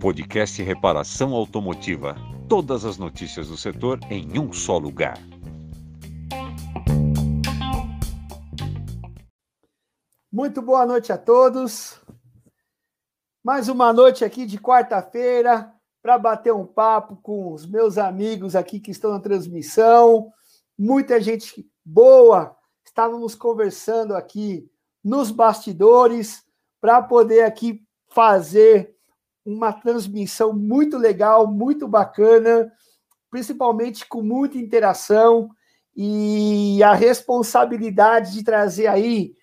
Podcast Reparação Automotiva. Todas as notícias do setor em um só lugar. Muito boa noite a todos. Mais uma noite aqui de quarta-feira para bater um papo com os meus amigos aqui que estão na transmissão. Muita gente boa. Estávamos conversando aqui nos bastidores para poder aqui fazer uma transmissão muito legal, muito bacana, principalmente com muita interação e a responsabilidade de trazer aí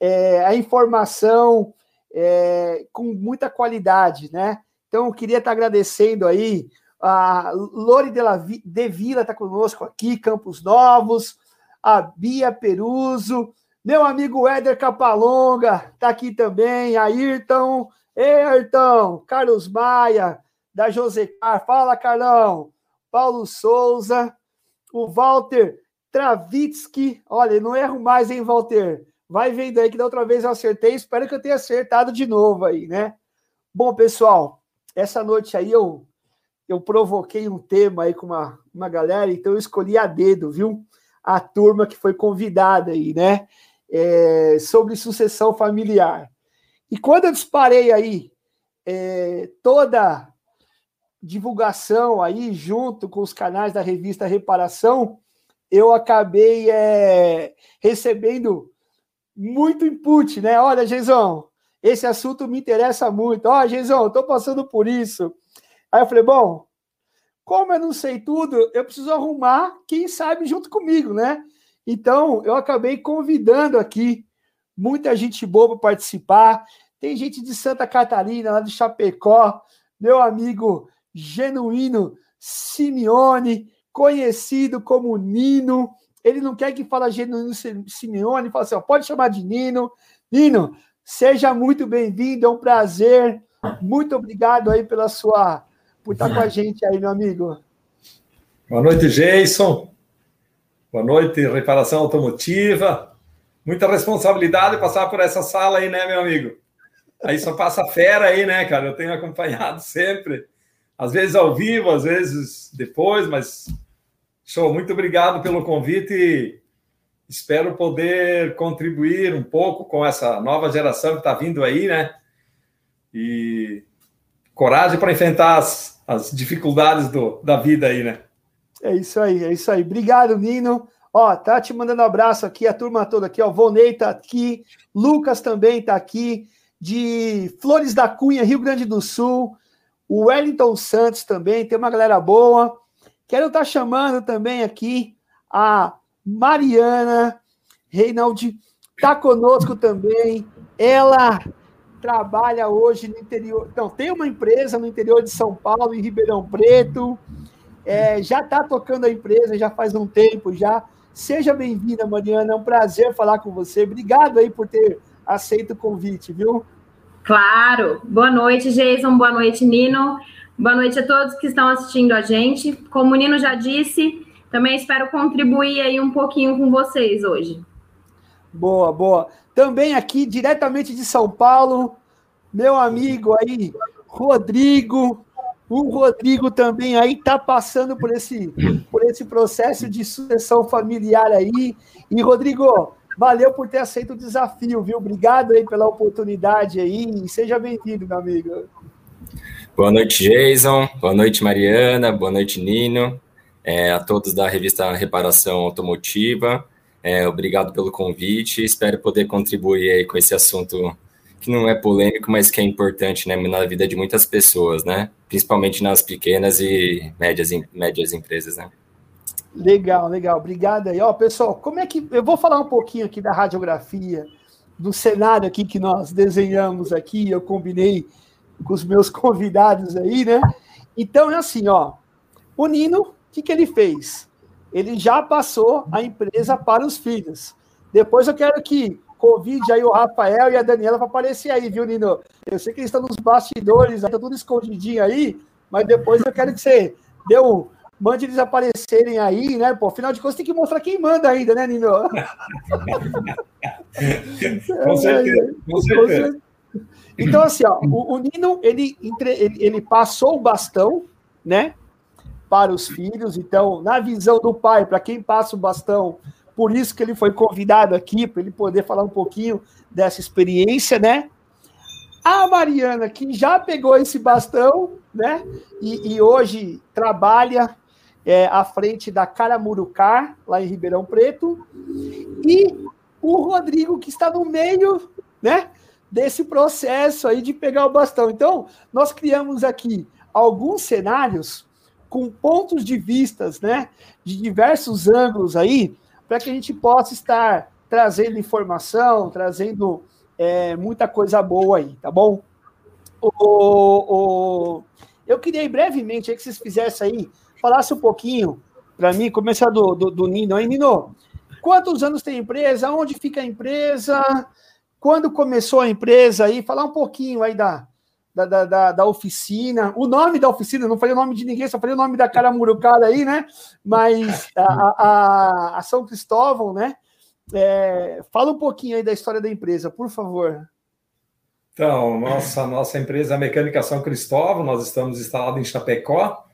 é, a informação é, com muita qualidade, né? Então, eu queria estar agradecendo aí a Lore de, la, de Vila está conosco aqui, Campos Novos, a Bia Peruso, meu amigo Éder Capalonga está aqui também, Ayrton, Artão, Carlos Maia, da Josecar, fala, Carlão, Paulo Souza, o Walter Travitsky, olha, não erro mais, hein, Walter? Vai vendo aí que da outra vez eu acertei, espero que eu tenha acertado de novo aí, né? Bom, pessoal, essa noite aí eu, eu provoquei um tema aí com uma, uma galera, então eu escolhi a dedo, viu? A turma que foi convidada aí, né? É, sobre sucessão familiar. E quando eu disparei aí é, toda divulgação aí junto com os canais da revista Reparação, eu acabei é, recebendo muito input, né? Olha, Geizão, esse assunto me interessa muito. Ó, oh, Geizão, tô passando por isso. Aí eu falei, bom, como eu não sei tudo, eu preciso arrumar quem sabe junto comigo, né? Então, eu acabei convidando aqui muita gente boa para participar. Tem gente de Santa Catarina, lá de Chapecó, meu amigo genuíno Simeone, conhecido como Nino. Ele não quer que fale genuíno Simeone, fala assim: ó, pode chamar de Nino. Nino, seja muito bem-vindo, é um prazer. Muito obrigado aí pela sua por estar com a gente aí, meu amigo. Boa noite, Jason. Boa noite, reparação automotiva. Muita responsabilidade passar por essa sala aí, né, meu amigo? Aí só passa fera aí, né, cara? Eu tenho acompanhado sempre, às vezes ao vivo, às vezes depois, mas show. Muito obrigado pelo convite e espero poder contribuir um pouco com essa nova geração que está vindo aí, né? E coragem para enfrentar as, as dificuldades do, da vida aí, né? É isso aí, é isso aí. Obrigado, Nino. Ó, tá te mandando um abraço aqui, a turma toda aqui, ó. Vonei tá aqui, Lucas também tá aqui de Flores da Cunha, Rio Grande do Sul, o Wellington Santos também, tem uma galera boa. Quero estar tá chamando também aqui a Mariana Reinaldi, está conosco também. Ela trabalha hoje no interior, não, tem uma empresa no interior de São Paulo, em Ribeirão Preto. É, já está tocando a empresa já faz um tempo já. Seja bem-vinda, Mariana. É um prazer falar com você. Obrigado aí por ter aceita o convite, viu? Claro. Boa noite, Jason. Boa noite, Nino. Boa noite a todos que estão assistindo a gente. Como o Nino já disse, também espero contribuir aí um pouquinho com vocês hoje. Boa, boa. Também aqui, diretamente de São Paulo, meu amigo aí, Rodrigo. O Rodrigo também aí está passando por esse, por esse processo de sucessão familiar aí. E, Rodrigo, Valeu por ter aceito o desafio, viu? Obrigado aí pela oportunidade aí seja bem-vindo, meu amigo. Boa noite, Jason. Boa noite, Mariana. Boa noite, Nino. É, a todos da revista Reparação Automotiva. É, obrigado pelo convite. Espero poder contribuir aí com esse assunto que não é polêmico, mas que é importante né, na vida de muitas pessoas, né? Principalmente nas pequenas e médias, médias empresas, né? Legal, legal. Obrigado aí. Ó, pessoal, como é que. Eu vou falar um pouquinho aqui da radiografia, do cenário aqui que nós desenhamos aqui, eu combinei com os meus convidados aí, né? Então é assim, ó. O Nino, o que, que ele fez? Ele já passou a empresa para os filhos. Depois eu quero que convide aí o Rafael e a Daniela para aparecer aí, viu, Nino? Eu sei que eles estão nos bastidores, tá tudo escondidinho aí, mas depois eu quero que você dê um mande eles aparecerem aí, né? Pô, afinal de contas, tem que mostrar quem manda ainda, né, Nino? com certeza, com certeza. Então, assim, ó, o, o Nino, ele, ele, ele passou o bastão, né, para os filhos. Então, na visão do pai, para quem passa o bastão, por isso que ele foi convidado aqui, para ele poder falar um pouquinho dessa experiência, né? A Mariana, que já pegou esse bastão, né? E, e hoje trabalha é, à frente da Caramurucar, lá em Ribeirão Preto. E o Rodrigo, que está no meio, né? Desse processo aí de pegar o bastão. Então, nós criamos aqui alguns cenários com pontos de vistas, né? De diversos ângulos aí, para que a gente possa estar trazendo informação, trazendo é, muita coisa boa aí, tá bom? O, o, eu queria brevemente que vocês fizessem aí, falasse um pouquinho para mim, começar do, do, do Nino aí. Nino, quantos anos tem a empresa? Onde fica a empresa? Quando começou a empresa aí? Falar um pouquinho aí da, da, da, da, oficina. O nome da oficina, não falei o nome de ninguém, só falei o nome da cara murucada aí, né? Mas a, a, a São Cristóvão, né? É, fala um pouquinho aí da história da empresa, por favor. Então, nossa, nossa empresa Mecânica São Cristóvão, nós estamos instalados em Chapecó.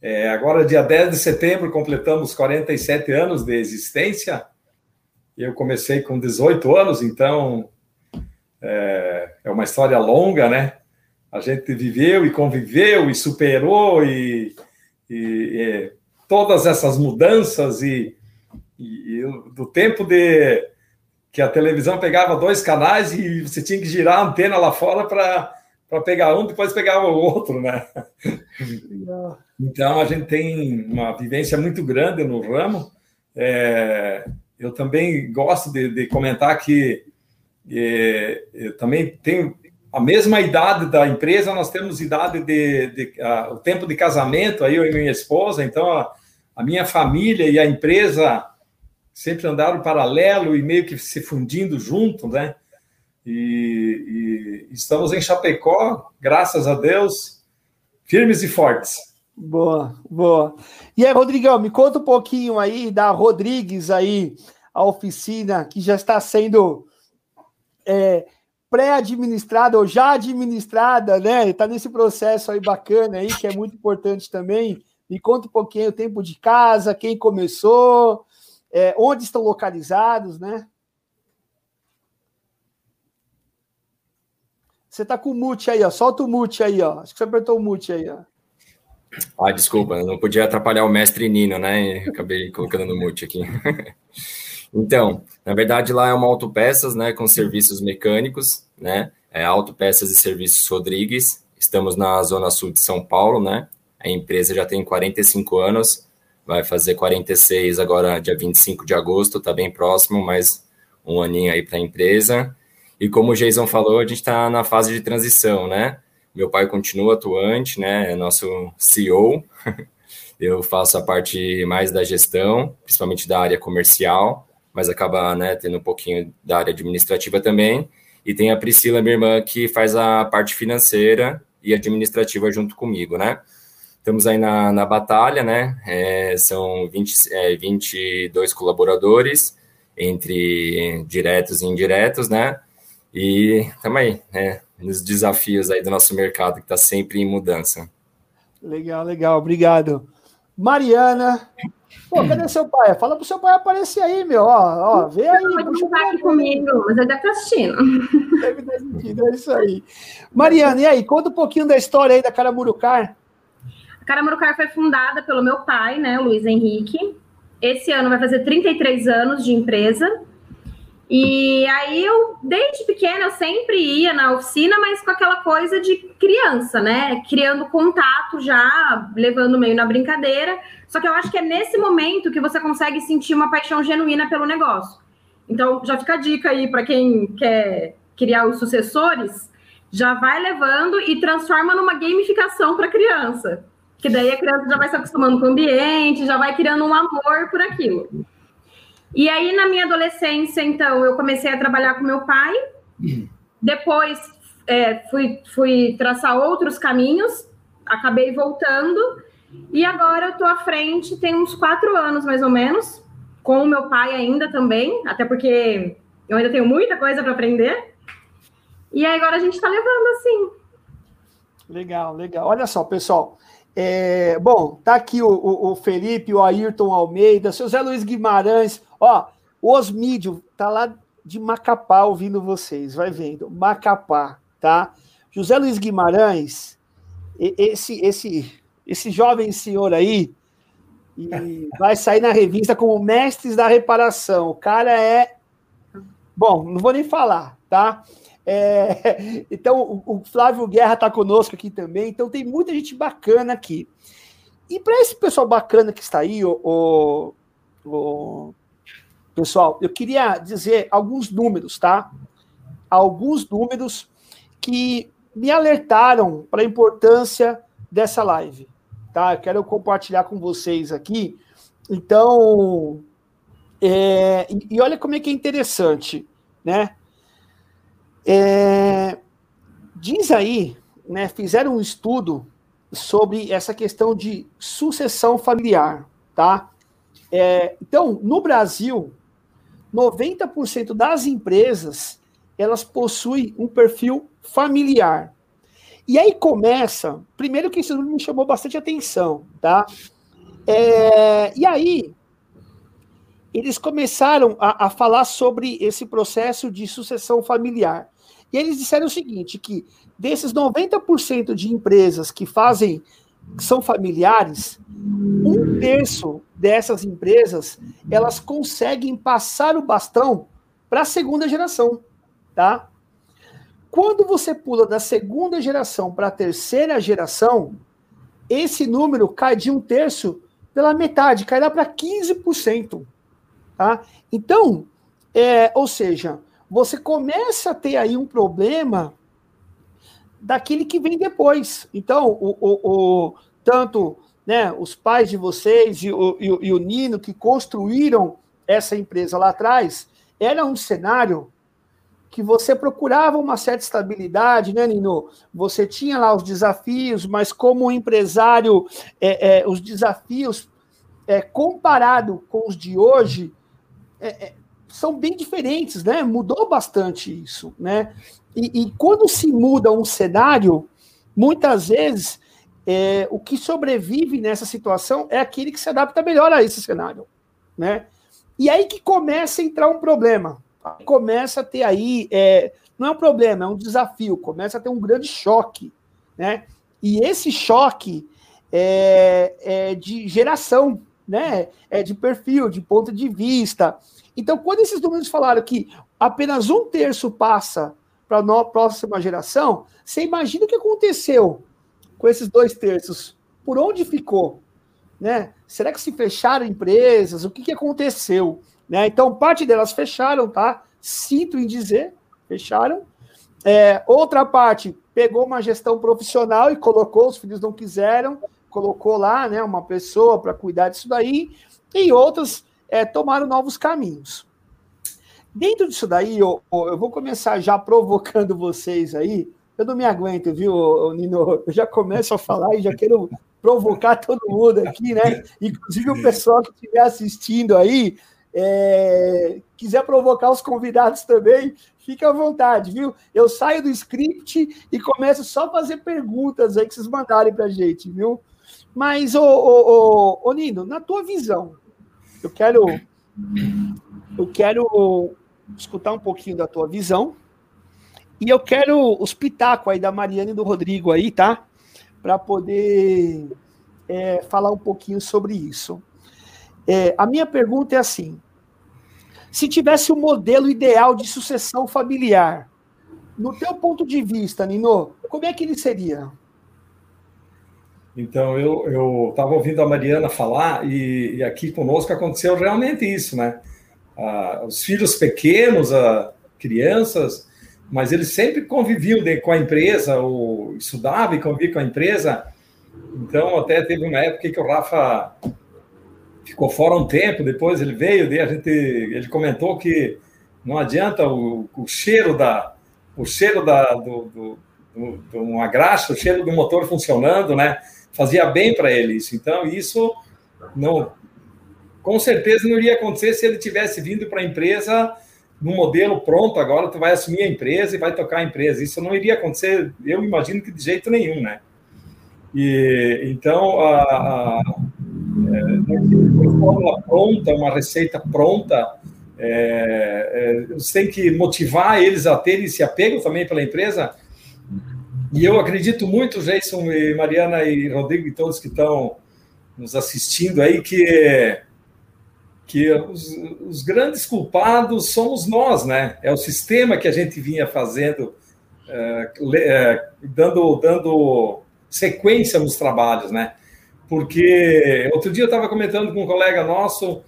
É, agora, dia 10 de setembro, completamos 47 anos de existência. Eu comecei com 18 anos, então é, é uma história longa, né? A gente viveu e conviveu e superou e, e, e todas essas mudanças e e, do tempo de que a televisão pegava dois canais e você tinha que girar a antena lá fora para pegar um, depois pegava o outro, né? Então a gente tem uma vivência muito grande no ramo. É, eu também gosto de, de comentar que é, eu também tenho a mesma idade da empresa, nós temos idade de, de a, o tempo de casamento, aí eu e minha esposa, então a, a minha família e a empresa sempre andaram paralelo e meio que se fundindo junto, né? E, e, estamos em Chapecó, graças a Deus, firmes e fortes. Boa, boa. E aí, Rodrigão, me conta um pouquinho aí da Rodrigues aí, a oficina que já está sendo é, pré-administrada ou já administrada, né? Está nesse processo aí bacana aí, que é muito importante também. Me conta um pouquinho o tempo de casa, quem começou, é, onde estão localizados, né? Você está com o mute aí, ó. Solta o mute aí, ó. Acho que você apertou o mute aí, ó. Ah, desculpa, não podia atrapalhar o mestre Nino, né? Acabei colocando no mute aqui. então, na verdade, lá é uma autopeças, né? Com serviços mecânicos, né? É autopeças e serviços Rodrigues. Estamos na zona sul de São Paulo, né? A empresa já tem 45 anos, vai fazer 46 agora, dia 25 de agosto, está bem próximo, mais um aninho aí para a empresa. E como o Jason falou, a gente está na fase de transição, né? Meu pai continua atuante, né? É nosso CEO. Eu faço a parte mais da gestão, principalmente da área comercial, mas acaba né, tendo um pouquinho da área administrativa também. E tem a Priscila, minha irmã, que faz a parte financeira e administrativa junto comigo, né? Estamos aí na, na batalha, né? É, são 20, é, 22 colaboradores, entre diretos e indiretos, né? E estamos aí, né? Nos desafios aí do nosso mercado, que está sempre em mudança. Legal, legal, obrigado. Mariana. Pô, cadê seu pai? Fala pro seu pai aparecer aí, meu. Ó, ó vê aí. Pode estar aqui comigo, mas ele deve estar assistindo. Deve estar assistindo, é isso aí. Mariana, e aí? Conta um pouquinho da história aí da Caramurucar. Caramurucar foi fundada pelo meu pai, né, o Luiz Henrique. Esse ano vai fazer 33 anos de empresa. E aí eu, desde pequena, eu sempre ia na oficina, mas com aquela coisa de criança, né? Criando contato já, levando meio na brincadeira. Só que eu acho que é nesse momento que você consegue sentir uma paixão genuína pelo negócio. Então, já fica a dica aí para quem quer criar os sucessores, já vai levando e transforma numa gamificação para criança que daí a criança já vai se acostumando com o ambiente, já vai criando um amor por aquilo. E aí, na minha adolescência, então, eu comecei a trabalhar com meu pai, depois é, fui, fui traçar outros caminhos, acabei voltando, e agora eu estou à frente, tem uns quatro anos mais ou menos, com o meu pai ainda também, até porque Eu ainda tenho muita coisa para aprender. E aí agora a gente está levando assim. Legal, legal. Olha só, pessoal. É, bom, tá aqui o, o, o, Felipe, o Ayrton Almeida, seu Zé Luiz Guimarães. Ó, o Osmídio tá lá de Macapá ouvindo vocês, vai vendo. Macapá, tá? José Luiz Guimarães, esse, esse, esse jovem senhor aí, vai sair na revista como Mestres da Reparação. O cara é. Bom, não vou nem falar, tá? É... Então, o Flávio Guerra está conosco aqui também. Então, tem muita gente bacana aqui. E para esse pessoal bacana que está aí, o, o, o, pessoal, eu queria dizer alguns números, tá? Alguns números que me alertaram para a importância dessa live tá? Eu quero compartilhar com vocês aqui. Então, é, e olha como é que é interessante, né? É, diz aí, né? Fizeram um estudo sobre essa questão de sucessão familiar, tá? É, então, no Brasil, 90% das empresas elas possuem um perfil familiar. E aí começa, primeiro que isso me chamou bastante atenção, tá? É, e aí eles começaram a, a, falar sobre esse processo de sucessão familiar. E eles disseram o seguinte: que desses 90% de empresas que fazem, que são familiares, um terço dessas empresas elas conseguem passar o bastão para a segunda geração, tá? Quando você pula da segunda geração para a terceira geração, esse número cai de um terço pela metade, cairá para 15%. Tá? Então, é, ou seja, você começa a ter aí um problema daquele que vem depois. Então, o, o, o tanto né, os pais de vocês e o, e, e o Nino que construíram essa empresa lá atrás, era um cenário que você procurava uma certa estabilidade, né, Nino? Você tinha lá os desafios, mas como empresário, é, é, os desafios é, comparado com os de hoje é, é, são bem diferentes, né? Mudou bastante isso, né? E, e quando se muda um cenário, muitas vezes é, o que sobrevive nessa situação é aquele que se adapta melhor a esse cenário, né? E aí que começa a entrar um problema começa a ter aí, é, não é um problema, é um desafio, começa a ter um grande choque, né? E esse choque é, é de geração, né? É de perfil, de ponto de vista. Então, quando esses números falaram que apenas um terço passa para a próxima geração, você imagina o que aconteceu com esses dois terços? Por onde ficou? Né? Será que se fecharam empresas? O que, que aconteceu? Né? Então, parte delas fecharam, tá? Sinto em dizer, fecharam. É, outra parte pegou uma gestão profissional e colocou, os filhos não quiseram, colocou lá né, uma pessoa para cuidar disso daí, e outras é, tomaram novos caminhos. Dentro disso daí, eu, eu vou começar já provocando vocês aí. Eu não me aguento, viu, Nino? Eu já começo a falar e já quero provocar todo mundo aqui, né? Inclusive o pessoal que estiver assistindo aí, é, quiser provocar os convidados também, fique à vontade, viu? Eu saio do script e começo só a fazer perguntas aí que vocês mandarem para gente, viu? Mas, ô, ô, ô, ô, Nino, na tua visão, eu quero, eu quero escutar um pouquinho da tua visão e eu quero os pitacos aí da Mariana e do Rodrigo aí, tá? Para poder é, falar um pouquinho sobre isso. É, a minha pergunta é assim: se tivesse um modelo ideal de sucessão familiar, no teu ponto de vista, Nino, como é que ele seria? Então, eu estava ouvindo a Mariana falar e, e, aqui conosco aconteceu realmente isso, né? Ah, os filhos pequenos, ah, crianças, mas eles sempre conviviam com a empresa, ou estudavam e conviviam com a empresa. Então, até teve uma época que o Rafa ficou fora um tempo, depois ele veio, daí a gente, ele comentou que não adianta o, o cheiro da o cheiro da do, do, do uma graxa, o cheiro do motor funcionando, né? Fazia bem para ele isso. Então isso não com certeza não iria acontecer se ele tivesse vindo para a empresa no modelo pronto, agora tu vai assumir a empresa e vai tocar a empresa. Isso não iria acontecer, eu imagino que de jeito nenhum, né? E, então, a, a, é, uma fórmula pronta, uma receita pronta, é, é, você tem que motivar eles a terem esse apego também pela empresa. E eu acredito muito, Jason e Mariana e Rodrigo e todos que estão nos assistindo aí, que que os, os, grandes culpados somos nós, né? É o sistema que a gente vinha fazendo, é, é, dando, dando sequência nos trabalhos, né? Porque outro dia eu estava comentando com um colega nosso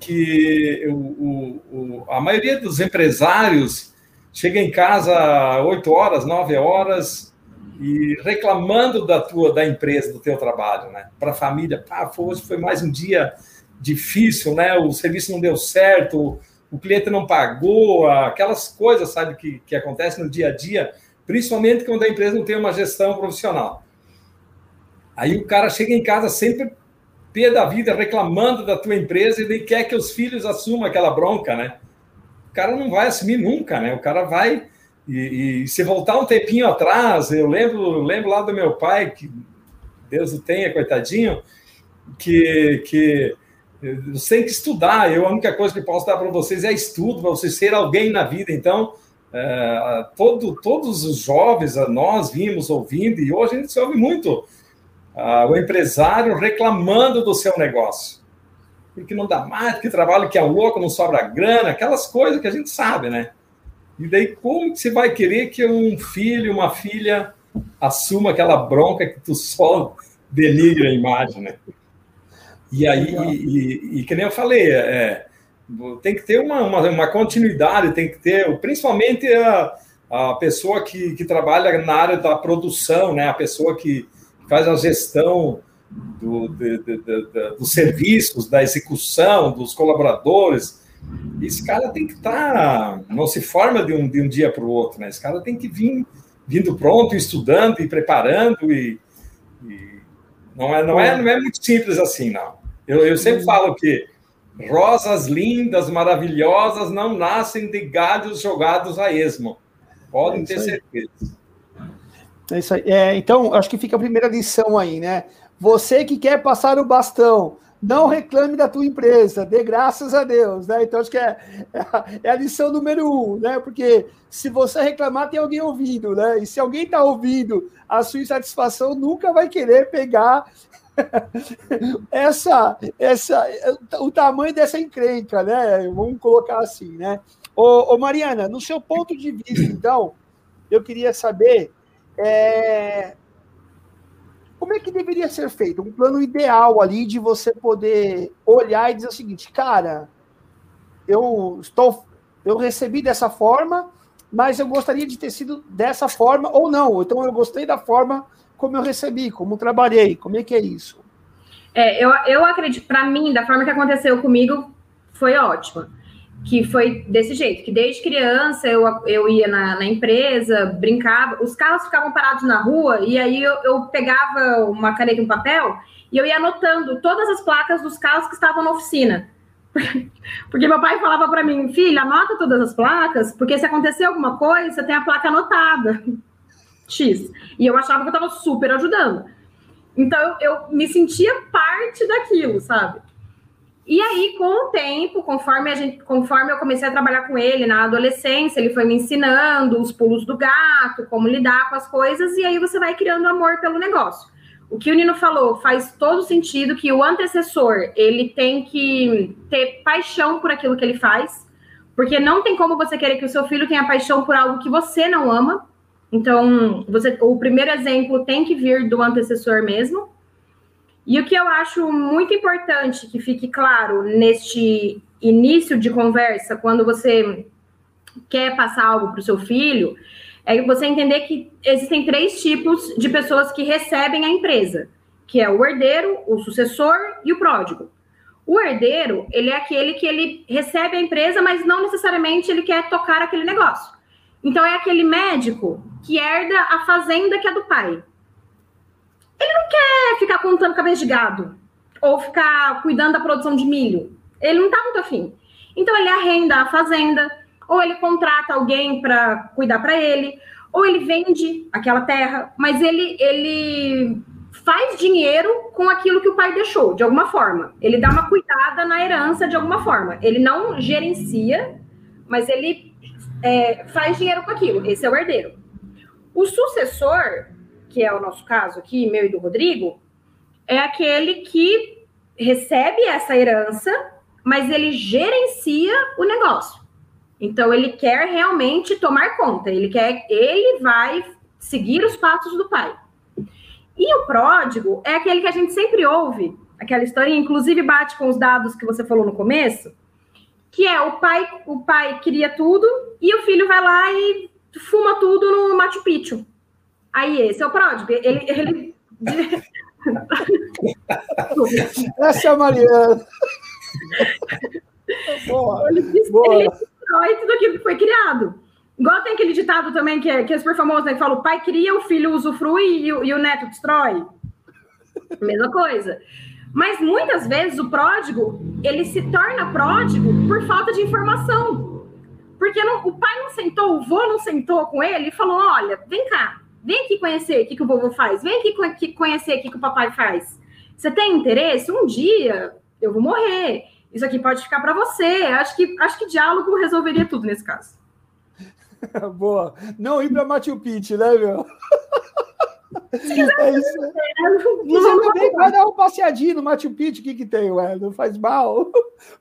que o, o, a maioria dos empresários chega em casa 8 horas, 9 horas e reclamando da tua da empresa, do teu trabalho, né? Para a família, pá, hoje foi mais um dia difícil, né? O serviço não deu certo, o cliente não pagou, aquelas coisas, sabe, que, que acontecem no dia a dia, principalmente quando a empresa não tem uma gestão profissional. Aí o cara chega em casa sempre pé da vida, reclamando da tua empresa e nem quer que os filhos assumam aquela bronca, né? O cara não vai assumir nunca, né? O cara vai e, e se voltar um tempinho atrás, eu lembro, lembro lá do meu pai que Deus o tenha, coitadinho, que que você tem que estudar. Eu, a única coisa que posso dar para vocês é estudo, para vocês serem alguém na vida. Então, é, todo, todos os jovens, nós vimos ouvindo, e hoje a gente se ouve muito o empresário reclamando do seu negócio. Porque não dá mais, porque trabalho que é louco, não sobra grana, aquelas coisas que a gente sabe, né? E daí, como que você vai querer que um filho, uma filha assuma aquela bronca que tu só denigre a imagem, né? E aí, e, e, e, que nem eu falei, é, tem que ter uma, uma, uma, continuidade, tem que ter, principalmente a, a pessoa que, que trabalha na área da produção, né? A pessoa que faz a gestão do, de, de, de, dos serviços, da execução, dos colaboradores. Esse cara tem que estar, tá, não se forma de um, de um dia para o outro, né? Esse cara tem que vir vindo pronto, estudando e preparando e, e não é não é não é muito simples assim, não. Eu, eu sempre falo que rosas lindas, maravilhosas não nascem de galhos jogados a esmo. Podem é ter certeza. É isso aí. É, então, acho que fica a primeira lição aí, né? Você que quer passar o bastão, não reclame da tua empresa, dê graças a Deus, né? Então, acho que é, é a lição número um, né? Porque se você reclamar, tem alguém ouvindo, né? E se alguém está ouvindo a sua insatisfação, nunca vai querer pegar essa, essa, o tamanho dessa encrenca, né? Vamos colocar assim, né? Ô, ô, Mariana, no seu ponto de vista, então, eu queria saber é, como é que deveria ser feito? Um plano ideal ali de você poder olhar e dizer o seguinte, cara, eu estou, eu recebi dessa forma, mas eu gostaria de ter sido dessa forma ou não. Então eu gostei da forma como eu recebi, como trabalhei, como é que é isso? É, eu, eu acredito, para mim, da forma que aconteceu comigo, foi ótima. Que foi desse jeito, que desde criança eu, eu ia na, na empresa, brincava, os carros ficavam parados na rua, e aí eu, eu pegava uma caneta e um papel e eu ia anotando todas as placas dos carros que estavam na oficina. Porque meu pai falava para mim, filha, anota todas as placas, porque se acontecer alguma coisa, você tem a placa anotada. X. E eu achava que eu estava super ajudando. Então eu, me sentia parte daquilo, sabe? E aí, com o tempo, conforme, a gente, conforme eu comecei a trabalhar com ele na adolescência, ele foi me ensinando os pulos do gato, como lidar com as coisas, e aí você vai criando amor pelo negócio. O que o Nino falou faz todo sentido que o antecessor ele tem que ter paixão por aquilo que ele faz, porque não tem como você querer que o seu filho tenha paixão por algo que você não ama, então, você, o primeiro exemplo tem que vir do antecessor mesmo. E o que eu acho muito importante que fique claro neste início de conversa, quando você quer passar algo para o seu filho, é você entender que existem três tipos de pessoas que recebem a empresa, que é o herdeiro, o sucessor e o pródigo. O herdeiro, ele é aquele que ele recebe a empresa, mas não necessariamente ele quer tocar aquele negócio. Então é aquele médico que herda a fazenda que é do pai. Ele não quer ficar contando cabeça de gado ou ficar cuidando da produção de milho. Ele não tá muito afim. Então ele arrenda a fazenda, ou ele contrata alguém para cuidar para ele, ou ele vende aquela terra, mas ele, ele faz dinheiro com aquilo que o pai deixou, de alguma forma. Ele dá uma cuidada na herança de alguma forma. Ele não gerencia, mas ele é, faz dinheiro com aquilo. Esse é o herdeiro. O sucessor, que é o nosso caso aqui, meu e do Rodrigo, é aquele que recebe essa herança, mas ele gerencia o negócio. Então ele quer realmente tomar conta, ele quer, ele vai seguir os passos do pai. E o pródigo é aquele que a gente sempre ouve, aquela historinha, inclusive bate com os dados que você falou no começo, que é o pai, o pai queria tudo e o filho vai lá e fuma tudo no Machu Picchu. Aí esse é o pródigo. Ele, ele... Essa é a Mariana. boa, ele, boa. ele destrói tudo aquilo que foi criado. Igual tem aquele ditado também que é, que é super famoso, né? Que fala: o pai cria, o filho usufrui e, e o neto destrói. Mesma coisa. Mas muitas vezes o pródigo, ele se torna pródigo por falta de informação. Porque não, o pai não sentou, o vô não sentou com ele e falou: olha, vem cá, vem aqui conhecer o que, que o vovô faz, vem aqui conhecer o que, que o papai faz. Você tem interesse? Um dia eu vou morrer. Isso aqui pode ficar para você. Acho que, acho que diálogo resolveria tudo nesse caso. Boa. Não ir para Machu Picchu, né, meu? É isso. Você também vai dar um passeadinho no Machu Picchu, o que, que tem, ué? Não faz mal?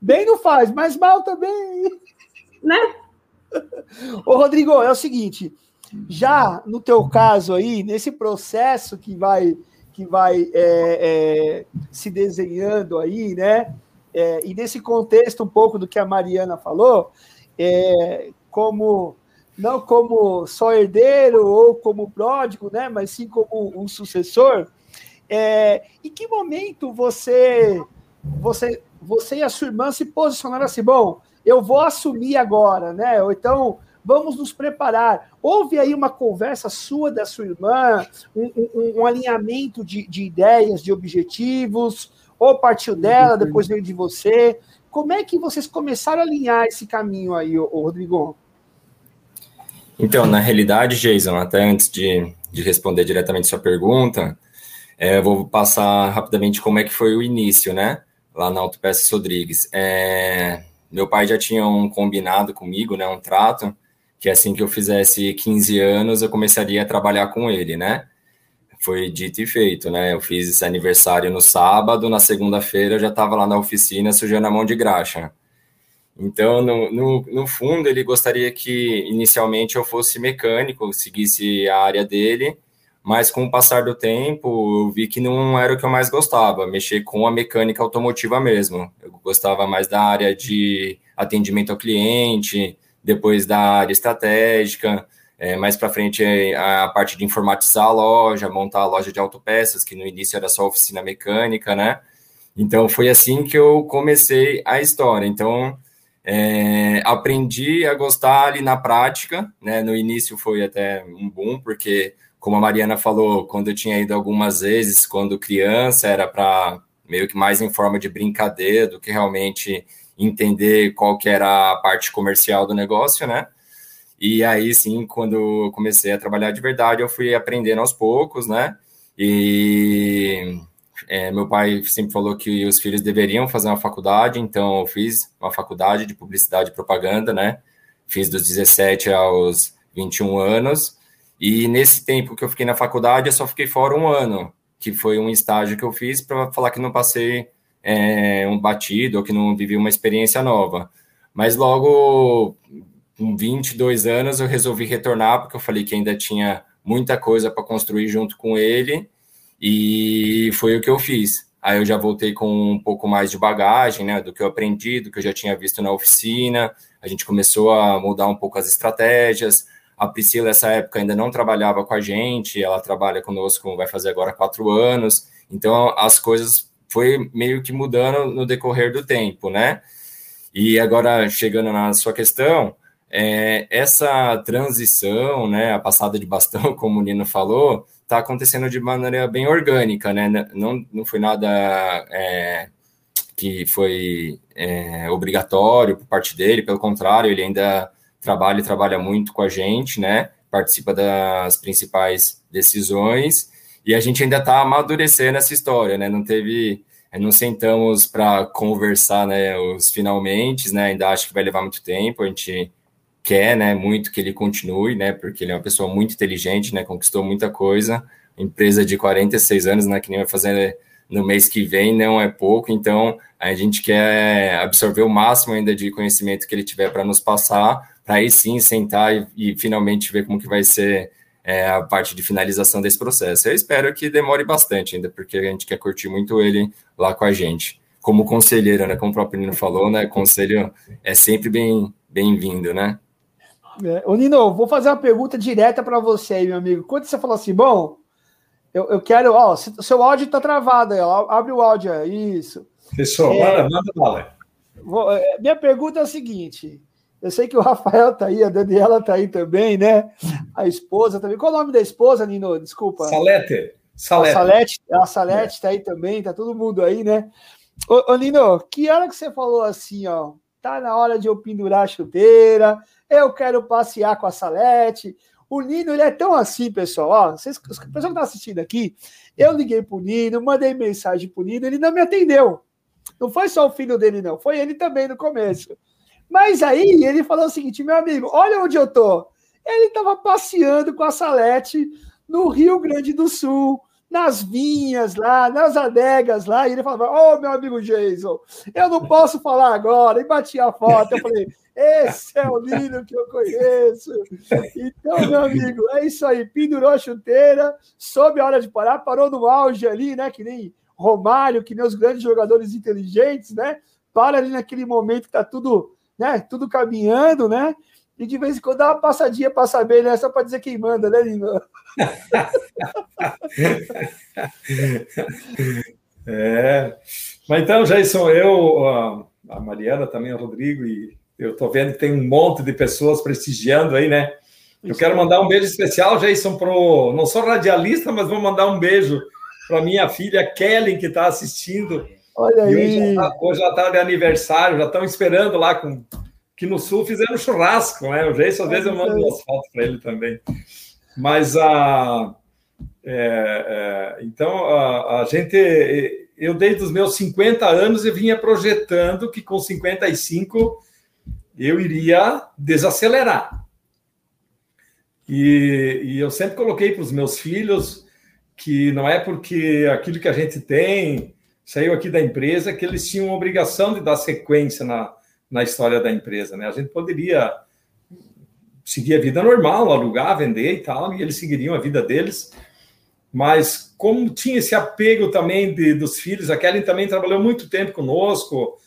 Bem não faz, mas mal também. Né? Ô, Rodrigo, é o seguinte, já no teu caso aí, nesse processo que vai, que vai é, é, se desenhando aí, né? É, e nesse contexto um pouco do que a Mariana falou, é, como não como só herdeiro ou como pródigo, né, mas sim como um sucessor. É, em que momento você, você, você e a sua irmã se posicionaram assim, bom, eu vou assumir agora, né? Ou então vamos nos preparar. Houve aí uma conversa sua da sua irmã, um, um, um alinhamento de, de, ideias, de objetivos, ou partiu dela, depois veio de você. Como é que vocês começaram a alinhar esse caminho aí, ô, ô Rodrigo? Então, na realidade, Jason, até antes de, de responder diretamente sua pergunta, é, vou passar rapidamente como é que foi o início, né? Lá na Autopeças Rodrigues. É, meu pai já tinha um combinado comigo, né? Um trato, que assim que eu fizesse 15 anos, eu começaria a trabalhar com ele, né? Foi dito e feito, né? Eu fiz esse aniversário no sábado, na segunda-feira eu já estava lá na oficina sujando a mão de graxa. Então, no, no, no, fundo, ele gostaria que inicialmente eu fosse mecânico, seguisse a área dele, mas com o passar do tempo, eu vi que não era o que eu mais gostava, mexer com a mecânica automotiva mesmo. Eu gostava mais da área de atendimento ao cliente, depois da área estratégica, é, mais para frente a parte de informatizar a loja, montar a loja de autopeças, que no início era só oficina mecânica, né? Então, foi assim que eu comecei a história. Então, é, aprendi a gostar ali na prática, né? No início foi até um boom, porque, como a Mariana falou, quando eu tinha ido algumas vezes, quando criança, era para meio que mais em forma de brincadeira do que realmente entender qual que era a parte comercial do negócio, né? E aí, sim, quando eu comecei a trabalhar de verdade, eu fui aprendendo aos poucos, né? E é, meu pai sempre falou que os filhos deveriam fazer uma faculdade, então eu fiz uma faculdade de publicidade e propaganda, né? Fiz dos 17 aos 21 anos. E nesse tempo que eu fiquei na faculdade, eu só fiquei fora um ano, que foi um estágio que eu fiz para falar que não passei é, um batido ou que não vivi uma experiência nova. Mas logo, com 22 anos, eu resolvi retornar, porque eu falei que ainda tinha muita coisa para construir junto com ele e foi o que eu fiz. Aí eu já voltei com um pouco mais de bagagem, né, do que eu aprendi, do que eu já tinha visto na oficina. A gente começou a mudar um pouco as estratégias. A Priscila, nessa época, ainda não trabalhava com a gente, ela trabalha conosco, vai fazer agora quatro anos. Então, as coisas foi meio que mudando no decorrer do tempo, né? E agora, chegando na sua questão, é, essa transição, né, a passada de bastão, como o Nino falou, está acontecendo de maneira bem orgânica, né? Não, não foi nada é, que foi é, obrigatório por parte dele, pelo contrário, ele ainda trabalha e trabalha muito com a gente, né? Participa das principais decisões e a gente ainda está amadurecendo essa história, né? Não teve, não sentamos para conversar, né? Os finalmente, né? Ainda acho que vai levar muito tempo. A gente quer, né? Muito que ele continue, né? Porque ele é uma pessoa muito inteligente, né? Conquistou muita coisa. Empresa de 46 anos, né? Que nem vai fazer no mês que vem não é pouco, então a gente quer absorver o máximo ainda de conhecimento que ele tiver para nos passar, para aí sim sentar e, e, finalmente ver como que vai ser é, a parte de finalização desse processo. Eu espero que demore bastante ainda, porque a gente quer curtir muito ele lá com a gente. Como conselheiro, né? Como o próprio Nino falou, né? Conselho é sempre bem bem-vindo, né? É. Ô, Nino, vou fazer uma pergunta direta para você aí, meu amigo. Quando você falou assim, bom, eu, eu quero, ó, o seu áudio está travado aí, ó, abre o áudio aí, isso. Pessoal, é, manda, bala. É, minha pergunta é a seguinte: eu sei que o Rafael tá aí, a Daniela tá aí também, né? A esposa também. Qual é o nome da esposa, Nino? Desculpa. Salete. Salete. A Salete, a Salete é. tá aí também, tá todo mundo aí, né? Ô, ô, Nino, que hora que você falou assim, ó? Tá na hora de eu pendurar a chuteira, eu quero passear com a Salete. O Nino, ele é tão assim, pessoal. Ó, vocês, pessoal que está assistindo aqui, eu liguei pro Nino, mandei mensagem pro Nino, ele não me atendeu. Não foi só o filho dele, não. Foi ele também no começo. Mas aí ele falou o seguinte: meu amigo, olha onde eu tô. Ele estava passeando com a Salete no Rio Grande do Sul, nas vinhas lá, nas adegas lá, e ele falava: Ô, oh, meu amigo Jason, eu não posso falar agora. E batia a foto. Eu falei: esse é o Lino que eu conheço. Então, meu amigo, é isso aí. Pendurou a chuteira, soube a hora de parar, parou no auge ali, né? Que nem Romário, que nem os grandes jogadores inteligentes, né? Para ali naquele momento que tá tudo, né? Tudo caminhando, né? E de vez em quando dá uma passadinha para saber, né? Só para dizer quem manda, né, Lino? é. Mas então, Jason, eu, a Mariana também, o Rodrigo e eu estou vendo que tem um monte de pessoas prestigiando aí, né? Eu quero mandar um beijo especial, Jason, pro. Não sou radialista, mas vou mandar um beijo para minha filha Kellen, que está assistindo. Olha aí. Hoje ela está tá de aniversário, já estão esperando lá com. Que no sul fizeram churrasco, né? O Jason, às vezes, eu mando umas fotos para ele também. Mas a. É, é, então, a, a gente. Eu, desde os meus 50 anos, eu vinha projetando que com 55 eu iria desacelerar. E, e eu sempre coloquei para os meus filhos que não é porque aquilo que a gente tem saiu aqui da empresa que eles tinham obrigação de dar sequência na, na história da empresa. Né? A gente poderia seguir a vida normal, alugar, vender e tal, e eles seguiriam a vida deles. Mas como tinha esse apego também de, dos filhos, a Kellen também trabalhou muito tempo conosco,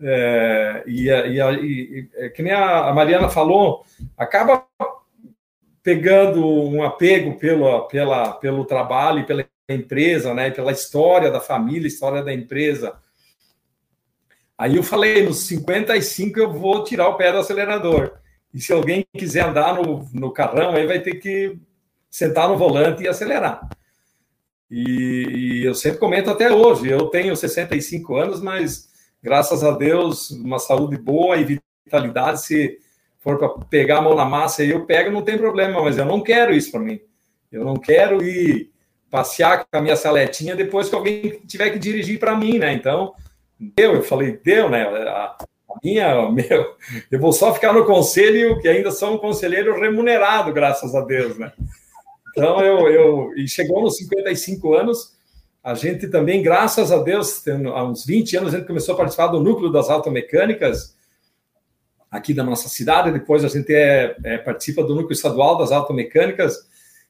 é, e, e, e, que nem a Mariana falou, acaba pegando um apego pelo, pela, pelo trabalho pela empresa, né, pela história da família, história da empresa. Aí eu falei, nos 55 eu vou tirar o pé do acelerador. E se alguém quiser andar no, no carrão, aí vai ter que sentar no volante e acelerar. E, e eu sempre comento até hoje, eu tenho 65 anos, mas graças a Deus, uma saúde boa e vitalidade. Se for para pegar a mão na massa, eu pego, não tem problema, mas eu não quero isso para mim. Eu não quero ir passear com a minha saletinha depois que alguém tiver que dirigir para mim, né? Então, deu, eu falei, deu, né? A, minha, meu, eu vou só ficar no conselho, que ainda sou um conselheiro remunerado, graças a Deus, né? Então, eu, eu e chegou nos 55 anos, a gente também, graças a Deus, há uns 20 anos, a gente começou a participar do núcleo das automecânicas aqui da nossa cidade. Depois a gente é, é, participa do núcleo estadual das automecânicas.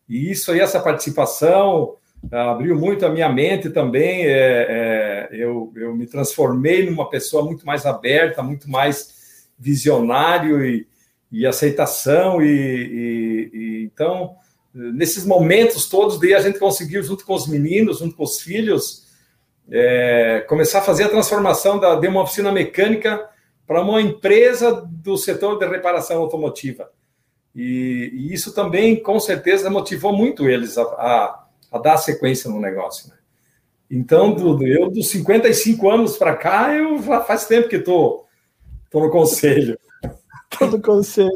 E isso aí, essa participação, abriu muito a minha mente também. É, é, eu, eu me transformei numa pessoa muito mais aberta, muito mais visionário e, e aceitação. E, e, e então nesses momentos todos, daí a gente conseguiu, junto com os meninos, junto com os filhos, é, começar a fazer a transformação da, de uma oficina mecânica para uma empresa do setor de reparação automotiva. E, isso também, com certeza, motivou muito eles a, a, a dar sequência no negócio. Né? Então, do, eu dos 55 anos para cá, eu já faz tempo que estou tô, tô no conselho. todo conselho.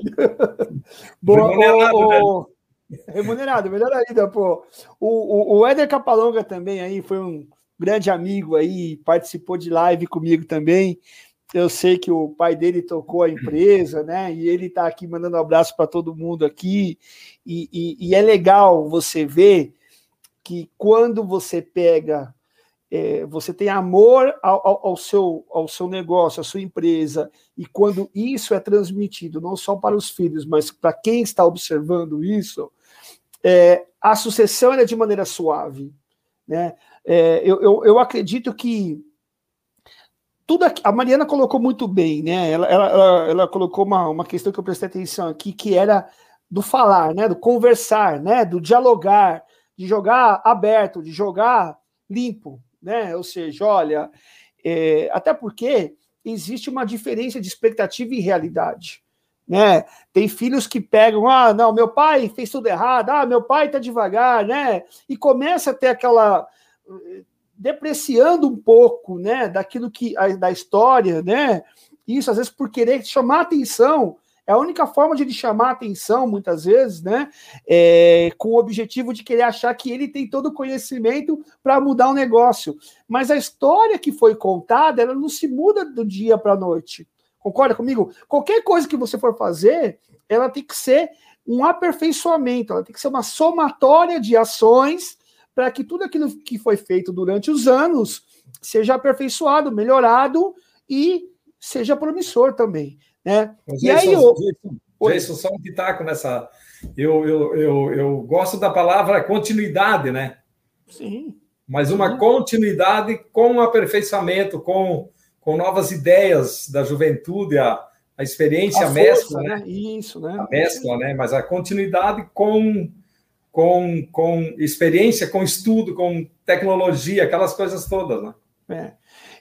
Boa, remunerado, o, né? remunerado, melhor ainda, pô. O, o, o Éder Capalonga também aí foi um grande amigo aí, participou de live comigo também. Eu sei que o pai dele tocou a empresa, né? E ele está aqui mandando um abraço para todo mundo aqui. E, e, e, é legal você ver que quando você pega, é, você tem amor ao, ao, seu, ao seu negócio, à sua empresa, e quando isso é transmitido não só para os filhos, mas para quem está observando isso, é, a sucessão é de maneira suave. Né? É, eu, eu, eu acredito que tudo aqui, a Mariana colocou muito bem, né? Ela, ela, ela, ela, colocou uma, uma questão que eu prestei atenção aqui, que era do falar, né? Do conversar, né? Do dialogar, de jogar aberto, de jogar limpo, né? Ou seja, olha, é, até porque existe uma diferença de expectativa e realidade. Né? Tem filhos que pegam, ah, não, meu pai fez tudo errado, ah, meu pai tá devagar, né? E começa a ter aquela depreciando um pouco, né, daquilo que da história, né? Isso às vezes por querer chamar atenção, é a única forma de ele chamar atenção, muitas vezes, né? É, com o objetivo de querer achar que ele tem todo o conhecimento para mudar o negócio. Mas a história que foi contada, ela não se muda do dia para a noite. Concorda comigo? Qualquer coisa que você for fazer, ela tem que ser um aperfeiçoamento, ela tem que ser uma somatória de ações para que tudo aquilo que foi feito durante os anos seja aperfeiçoado, melhorado e seja promissor também. Né? e aí, eu... Jason, só um pitaco nessa. Eu, eu, eu, eu gosto da palavra continuidade, né? Sim. Mas uma Sim. continuidade com aperfeiçoamento, com, com novas ideias da juventude, a, a experiência a mescla, força, né? né? Isso, né? A mescla, né? Mas a continuidade com com, com experiência, com estudo, com tecnologia, aquelas coisas todas, né? É.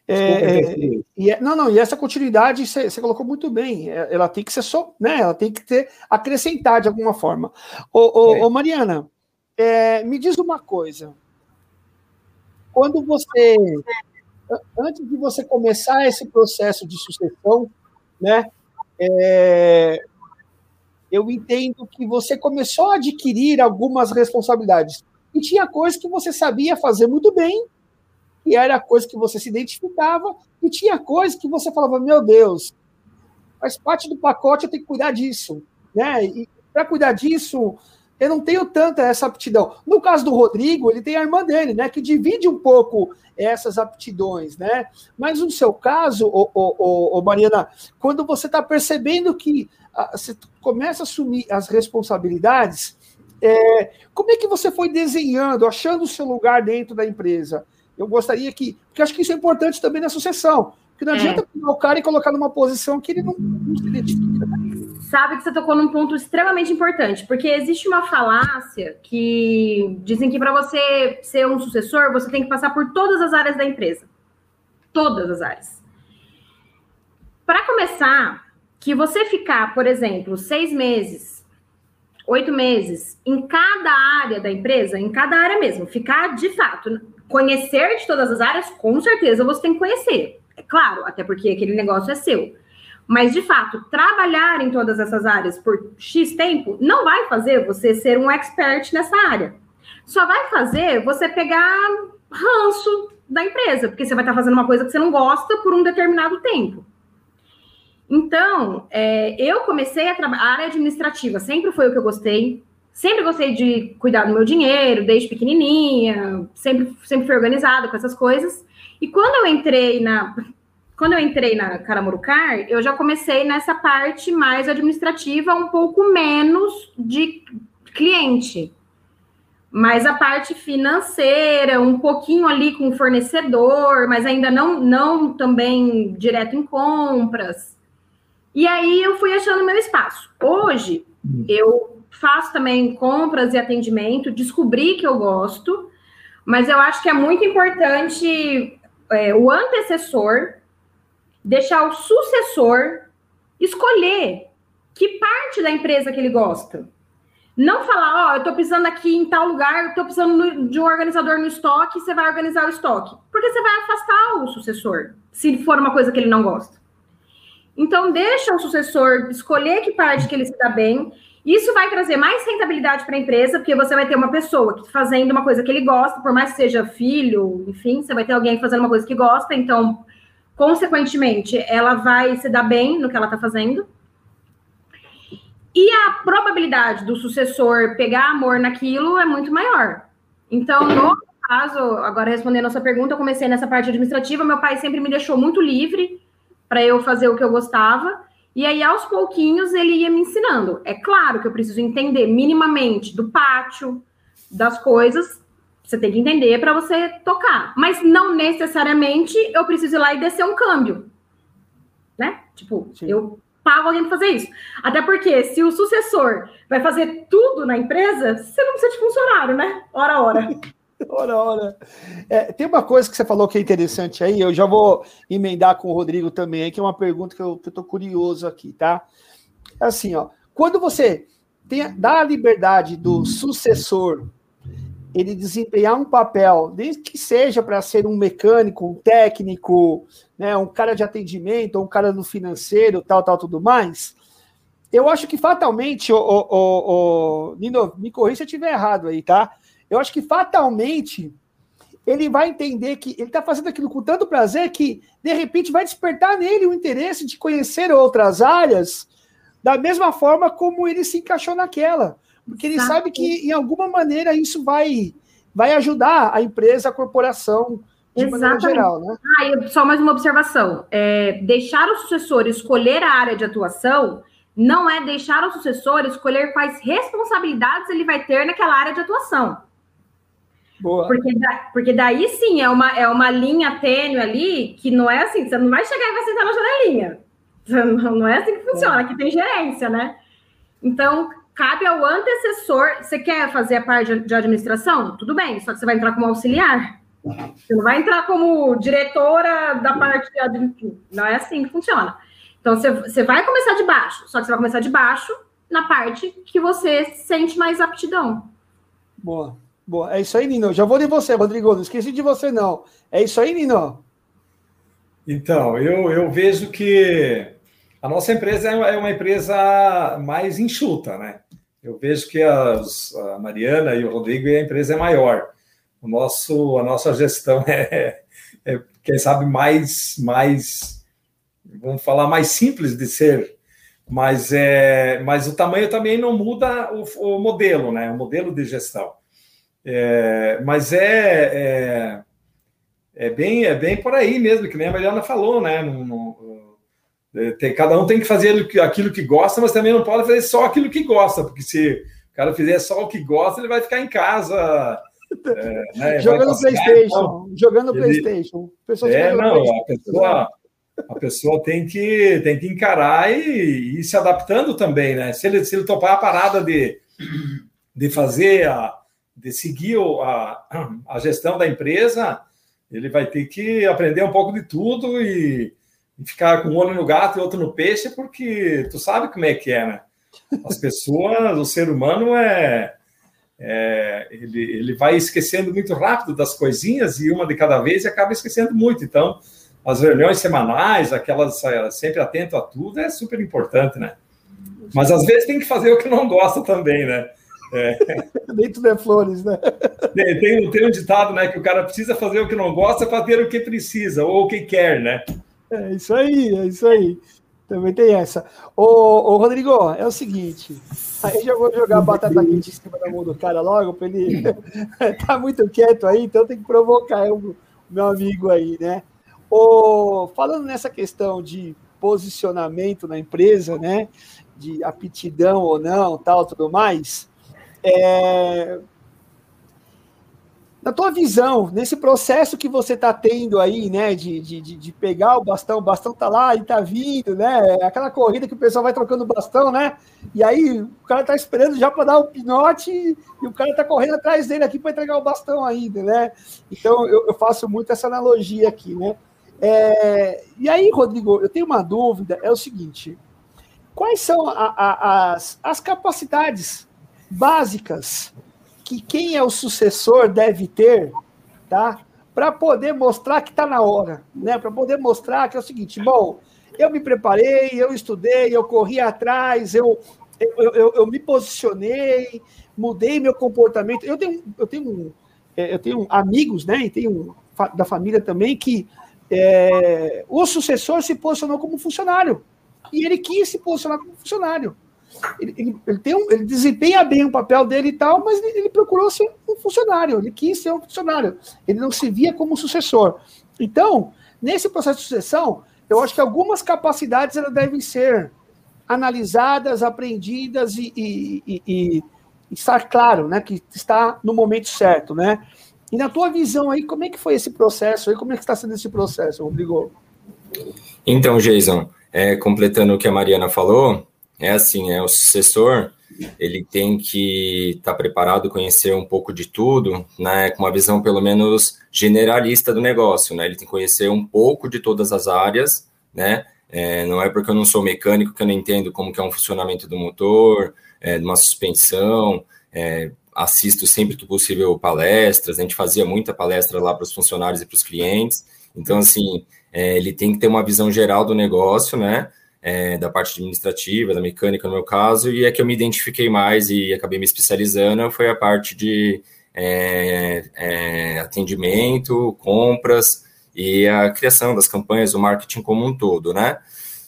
É, é, e, é, não, não, e essa continuidade você colocou muito bem. É, ela tem que ser só, né? Ela tem que ter acrescentar de alguma forma. Ô, ô, ô Mariana, é, me diz uma coisa. Quando você, antes de você começar esse processo de sucessão, né? É, eu entendo que você começou a adquirir algumas responsabilidades. E tinha coisas que você sabia fazer muito bem, e era coisa que você se identificava, e tinha coisas que você falava, meu Deus, faz parte do pacote, eu tenho que cuidar disso. Né? E para cuidar disso, eu não tenho tanta essa aptidão. No caso do Rodrigo, ele tem a irmã dele, né, que divide um pouco essas aptidões, né? Mas no seu caso, ô, ô, ô, Mariana, quando você está percebendo que você começa a assumir as responsabilidades, é, como é que você foi desenhando, achando o seu lugar dentro da empresa? Eu gostaria que. Porque acho que isso é importante também na sucessão. Porque não é. adianta pegar o cara e colocar numa posição que ele não, não se identifica. Sabe que você tocou num ponto extremamente importante, porque existe uma falácia que dizem que para você ser um sucessor, você tem que passar por todas as áreas da empresa. Todas as áreas. Para começar, que você ficar, por exemplo, seis meses, oito meses em cada área da empresa, em cada área mesmo, ficar de fato, conhecer de todas as áreas, com certeza você tem que conhecer. É claro, até porque aquele negócio é seu. Mas, de fato, trabalhar em todas essas áreas por X tempo não vai fazer você ser um expert nessa área. Só vai fazer você pegar ranço da empresa, porque você vai estar fazendo uma coisa que você não gosta por um determinado tempo. Então, é, eu comecei a trabalhar. A área administrativa sempre foi o que eu gostei. Sempre gostei de cuidar do meu dinheiro, desde pequenininha. Sempre, sempre fui organizada com essas coisas. E quando eu entrei na. Quando eu entrei na Caramurucar, eu já comecei nessa parte mais administrativa, um pouco menos de cliente. Mas a parte financeira, um pouquinho ali com o fornecedor, mas ainda não, não também direto em compras. E aí eu fui achando meu espaço. Hoje eu faço também compras e atendimento, descobri que eu gosto, mas eu acho que é muito importante é, o antecessor deixar o sucessor escolher que parte da empresa que ele gosta. Não falar, ó, oh, eu tô precisando aqui em tal lugar, eu tô precisando de um organizador no estoque, você vai organizar o estoque. Porque você vai afastar o sucessor, se for uma coisa que ele não gosta. Então, deixa o sucessor escolher que parte que ele se dá bem. Isso vai trazer mais rentabilidade para a empresa, porque você vai ter uma pessoa que fazendo uma coisa que ele gosta, por mais que seja filho, enfim, você vai ter alguém fazendo uma coisa que gosta, então, consequentemente, ela vai se dar bem no que ela está fazendo. E a probabilidade do sucessor pegar amor naquilo é muito maior. Então, no caso, agora respondendo a sua pergunta, eu comecei nessa parte administrativa, meu pai sempre me deixou muito livre para eu fazer o que eu gostava. E aí, aos pouquinhos, ele ia me ensinando. É claro que eu preciso entender minimamente do pátio, das coisas. Você tem que entender para você tocar. Mas não necessariamente eu preciso ir lá e descer um câmbio. Né? Tipo, Sim. eu pago alguém para fazer isso. Até porque, se o sucessor vai fazer tudo na empresa, você não precisa de funcionário, né? Ora, ora. Ora, ora. É, tem uma coisa que você falou que é interessante aí, eu já vou emendar com o Rodrigo também, que é uma pergunta que eu estou curioso aqui, tá? É assim, ó, quando você tem, dá a liberdade do sucessor ele desempenhar um papel, desde que seja para ser um mecânico, um técnico, né, um cara de atendimento, um cara do financeiro, tal, tal, tudo mais, eu acho que fatalmente, o, o, o, Nino, me corrija se eu estiver errado aí, tá? Eu acho que fatalmente ele vai entender que ele está fazendo aquilo com tanto prazer que, de repente, vai despertar nele o interesse de conhecer outras áreas da mesma forma como ele se encaixou naquela. Porque ele Exato. sabe que, em alguma maneira, isso vai, vai ajudar a empresa, a corporação, de Exatamente. geral, né? Ah, só mais uma observação. É, deixar o sucessor escolher a área de atuação não é deixar o sucessor escolher quais responsabilidades ele vai ter naquela área de atuação. Boa. Porque, da, porque daí sim é uma, é uma linha tênue ali que não é assim, você não vai chegar e vai sentar na janelinha. Não é assim que funciona, aqui tem gerência, né? Então, cabe ao antecessor. Você quer fazer a parte de administração? Tudo bem, só que você vai entrar como auxiliar. Você não vai entrar como diretora da parte de administração. Não é assim que funciona. Então, você, você vai começar de baixo, só que você vai começar de baixo na parte que você sente mais aptidão. Boa. Boa, é isso aí, Nino. Já vou de você, Rodrigo. Não esqueci de você, não. É isso aí, Nino? Então, eu, eu vejo que a nossa empresa é uma empresa mais enxuta, né? Eu vejo que as, a Mariana e o Rodrigo a empresa é maior. O nosso, a nossa gestão é, é, quem sabe, mais, mais, vamos falar, mais simples de ser, mas, é, mas o tamanho também não muda o, o modelo, né? O modelo de gestão. É, mas é, é, é, bem, é bem por aí mesmo, que nem a Mariana falou, né? No, no, é, tem, cada um tem que fazer aquilo que gosta, mas também não pode fazer só aquilo que gosta, porque se o cara fizer só o que gosta, ele vai ficar em casa. É, né, jogando PlayStation, então, jogando ele, PlayStation. É, não, a pessoa, a pessoa tem que, tem que encarar e, e ir se adaptando também, né? Se ele, se ele topar a parada de, de fazer a, de seguir a, a gestão da empresa, ele vai ter que aprender um pouco de tudo e, e, ficar com um olho no gato e outro no peixe, porque tu sabe como é que é, né? As pessoas, o ser humano é, é ele, ele vai esquecendo muito rápido das coisinhas e uma de cada vez e acaba esquecendo muito. Então, as reuniões semanais, aquelas é, sempre atento a tudo, é super importante, né? Mas às vezes tem que fazer o que não gosta também, né? É. Nem tudo é flores, né? Tem, tem, tem, um ditado, né? Que o cara precisa fazer o que não gosta para ter o que precisa, ou o que quer, né? É isso aí, é isso aí. Também tem essa. Ô, ô Rodrigo, é o seguinte. Aí já vou jogar a batata quente em cima da mão do cara logo, para ele. tá muito quieto aí, então tem que provocar o meu amigo aí, né? Ô, falando nessa questão de posicionamento na empresa, né? De aptidão ou não, tal, tudo mais. É... Na tua visão, nesse processo que você está tendo aí, né, de, de, de pegar o bastão, o bastão tá lá e tá vindo, né, é aquela corrida que o pessoal vai trocando o bastão, né, e aí o cara tá esperando já para dar o pinote e o cara tá correndo atrás dele aqui para entregar o bastão ainda, né, então eu, eu faço muito essa analogia aqui, né. É... E aí, Rodrigo, eu tenho uma dúvida, é o seguinte, quais são a, a, as, as capacidades básicas que quem é o sucessor deve ter, tá? Para poder mostrar que está na hora, né? Para poder mostrar que é o seguinte, bom, eu me preparei, eu estudei, eu corri atrás, eu, eu, eu, eu me posicionei, mudei meu comportamento. Eu tenho, eu tenho, é, eu tenho amigos, né? E tenho da família também que é, o sucessor se posicionou como funcionário e ele quis se posicionar como funcionário. Ele, ele, ele, tem um, ele desempenha bem o papel dele e tal, mas ele, ele, procurou ser um funcionário, ele quis ser um funcionário, ele não se via como sucessor. Então, nesse processo de sucessão, eu acho que algumas capacidades elas devem ser analisadas, aprendidas e, e, e, e estar claro, né, que está no momento certo, né? E na tua visão aí, como é que foi esse processo aí? Como é que está sendo esse processo, Rodrigo? Então, Jason, é, completando o que a Mariana falou, é assim, é o sucessor, ele tem que estar tá preparado, conhecer um pouco de tudo, né, com uma visão pelo menos generalista do negócio, né, ele tem que conhecer um pouco de todas as áreas, né, é, não é porque eu não sou mecânico que eu não entendo como que é um funcionamento do motor, é, de uma suspensão, é, assisto sempre que possível palestras, a gente fazia muita palestra lá para os funcionários e para os clientes, então, assim, é, ele tem que ter uma visão geral do negócio, né, é, da parte administrativa, da mecânica no meu caso, e é que eu me identifiquei mais e acabei me especializando, foi a parte de é, é, atendimento, compras e a criação das campanhas, o marketing como um todo, né?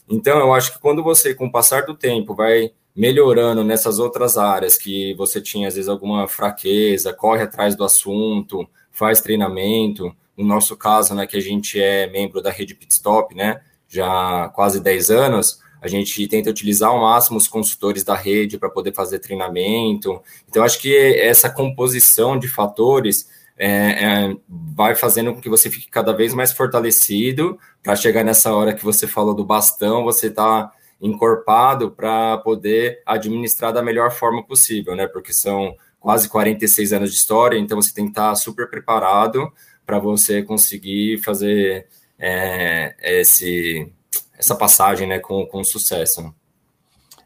Então, eu acho que quando você, com o passar do tempo, vai melhorando nessas outras áreas que você tinha, às vezes, alguma fraqueza, corre atrás do assunto, faz treinamento, no nosso caso, né, que a gente é membro da rede Pitstop, né, já quase 10 anos, a gente tenta utilizar ao máximo os consultores da rede para poder fazer treinamento. Então, acho que essa composição de fatores é, é, vai fazendo com que você fique cada vez mais fortalecido para chegar nessa hora que você falou do bastão, você está encorpado para poder administrar da melhor forma possível, né? Porque são quase 46 anos de história, então você tem que estar tá super preparado para você conseguir fazer é, esse, essa passagem né, com, com sucesso.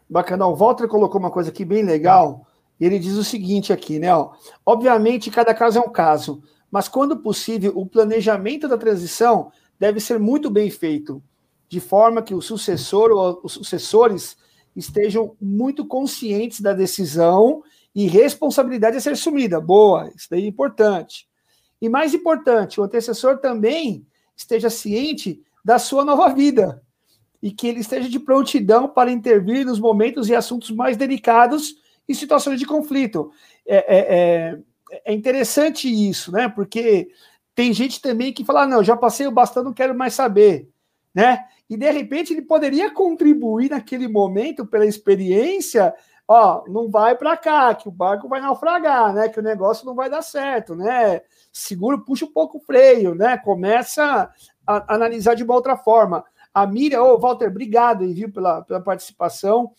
Bacana. O Walter colocou uma coisa aqui bem legal. Ele diz o seguinte aqui, né? Ó, Obviamente, cada caso é um caso, mas quando possível, o planejamento da transição deve ser muito bem feito, de forma que o sucessor ou os sucessores estejam muito conscientes da decisão e responsabilidade a ser assumida. Boa, isso daí é importante. E mais importante, o antecessor também esteja ciente da sua nova vida e que ele esteja de prontidão para intervir nos momentos e assuntos mais delicados e situações de conflito. É, é, é, é interessante isso, né? Porque tem gente também que fala: ah, não, já passei o bastão, não quero mais saber, né? E de repente ele poderia contribuir naquele momento pela experiência ó, não vai para cá, que o barco vai naufragar, né? Que o negócio não vai dar certo, né? Segura, puxa um pouco o freio, né? Começa a, a analisar de uma outra forma. A Miriam, ô, oh, Walter, obrigado aí, viu, pela, pela participação.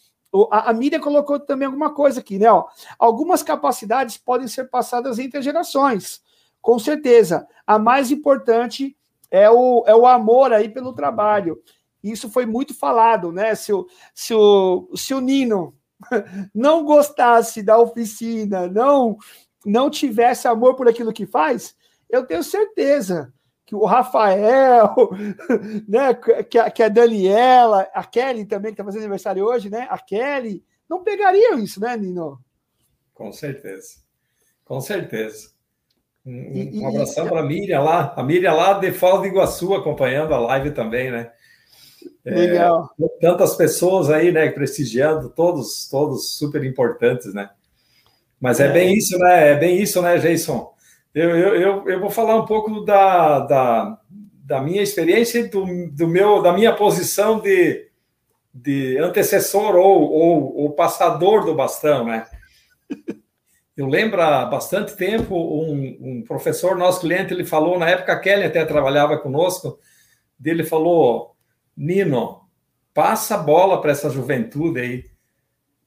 A, a Miriam colocou também alguma coisa aqui, né? Ó, algumas capacidades podem ser passadas entre gerações, com certeza. A mais importante é o, é o amor aí pelo trabalho. Isso foi muito falado, né? Se o, se o, se o Nino não gostasse da oficina, não não tivesse amor por aquilo que faz, eu tenho certeza que o Rafael, né, que a, que a Daniela, a Kelly também, que está fazendo aniversário hoje, né? A Kelly, não pegariam isso, né, Nino? Com certeza. Com certeza. Um, um abração para a Miriam lá, a Miriam lá de Foz do Iguaçu acompanhando a live também, né? Legal. É, tantas pessoas aí, né, prestigiando, todos, todos super importantes, né? Mas é, é bem isso, né? É bem isso, né, Jason? Eu, eu, eu, eu vou falar um pouco da, da, da minha experiência, do, do meu, da minha posição de, de antecessor ou, ou, ou passador do bastão, né? Eu lembro há bastante tempo, um, um, professor, nosso cliente, ele falou, na época a Kelly até trabalhava conosco, dele falou, Nino, passa a bola para essa juventude aí.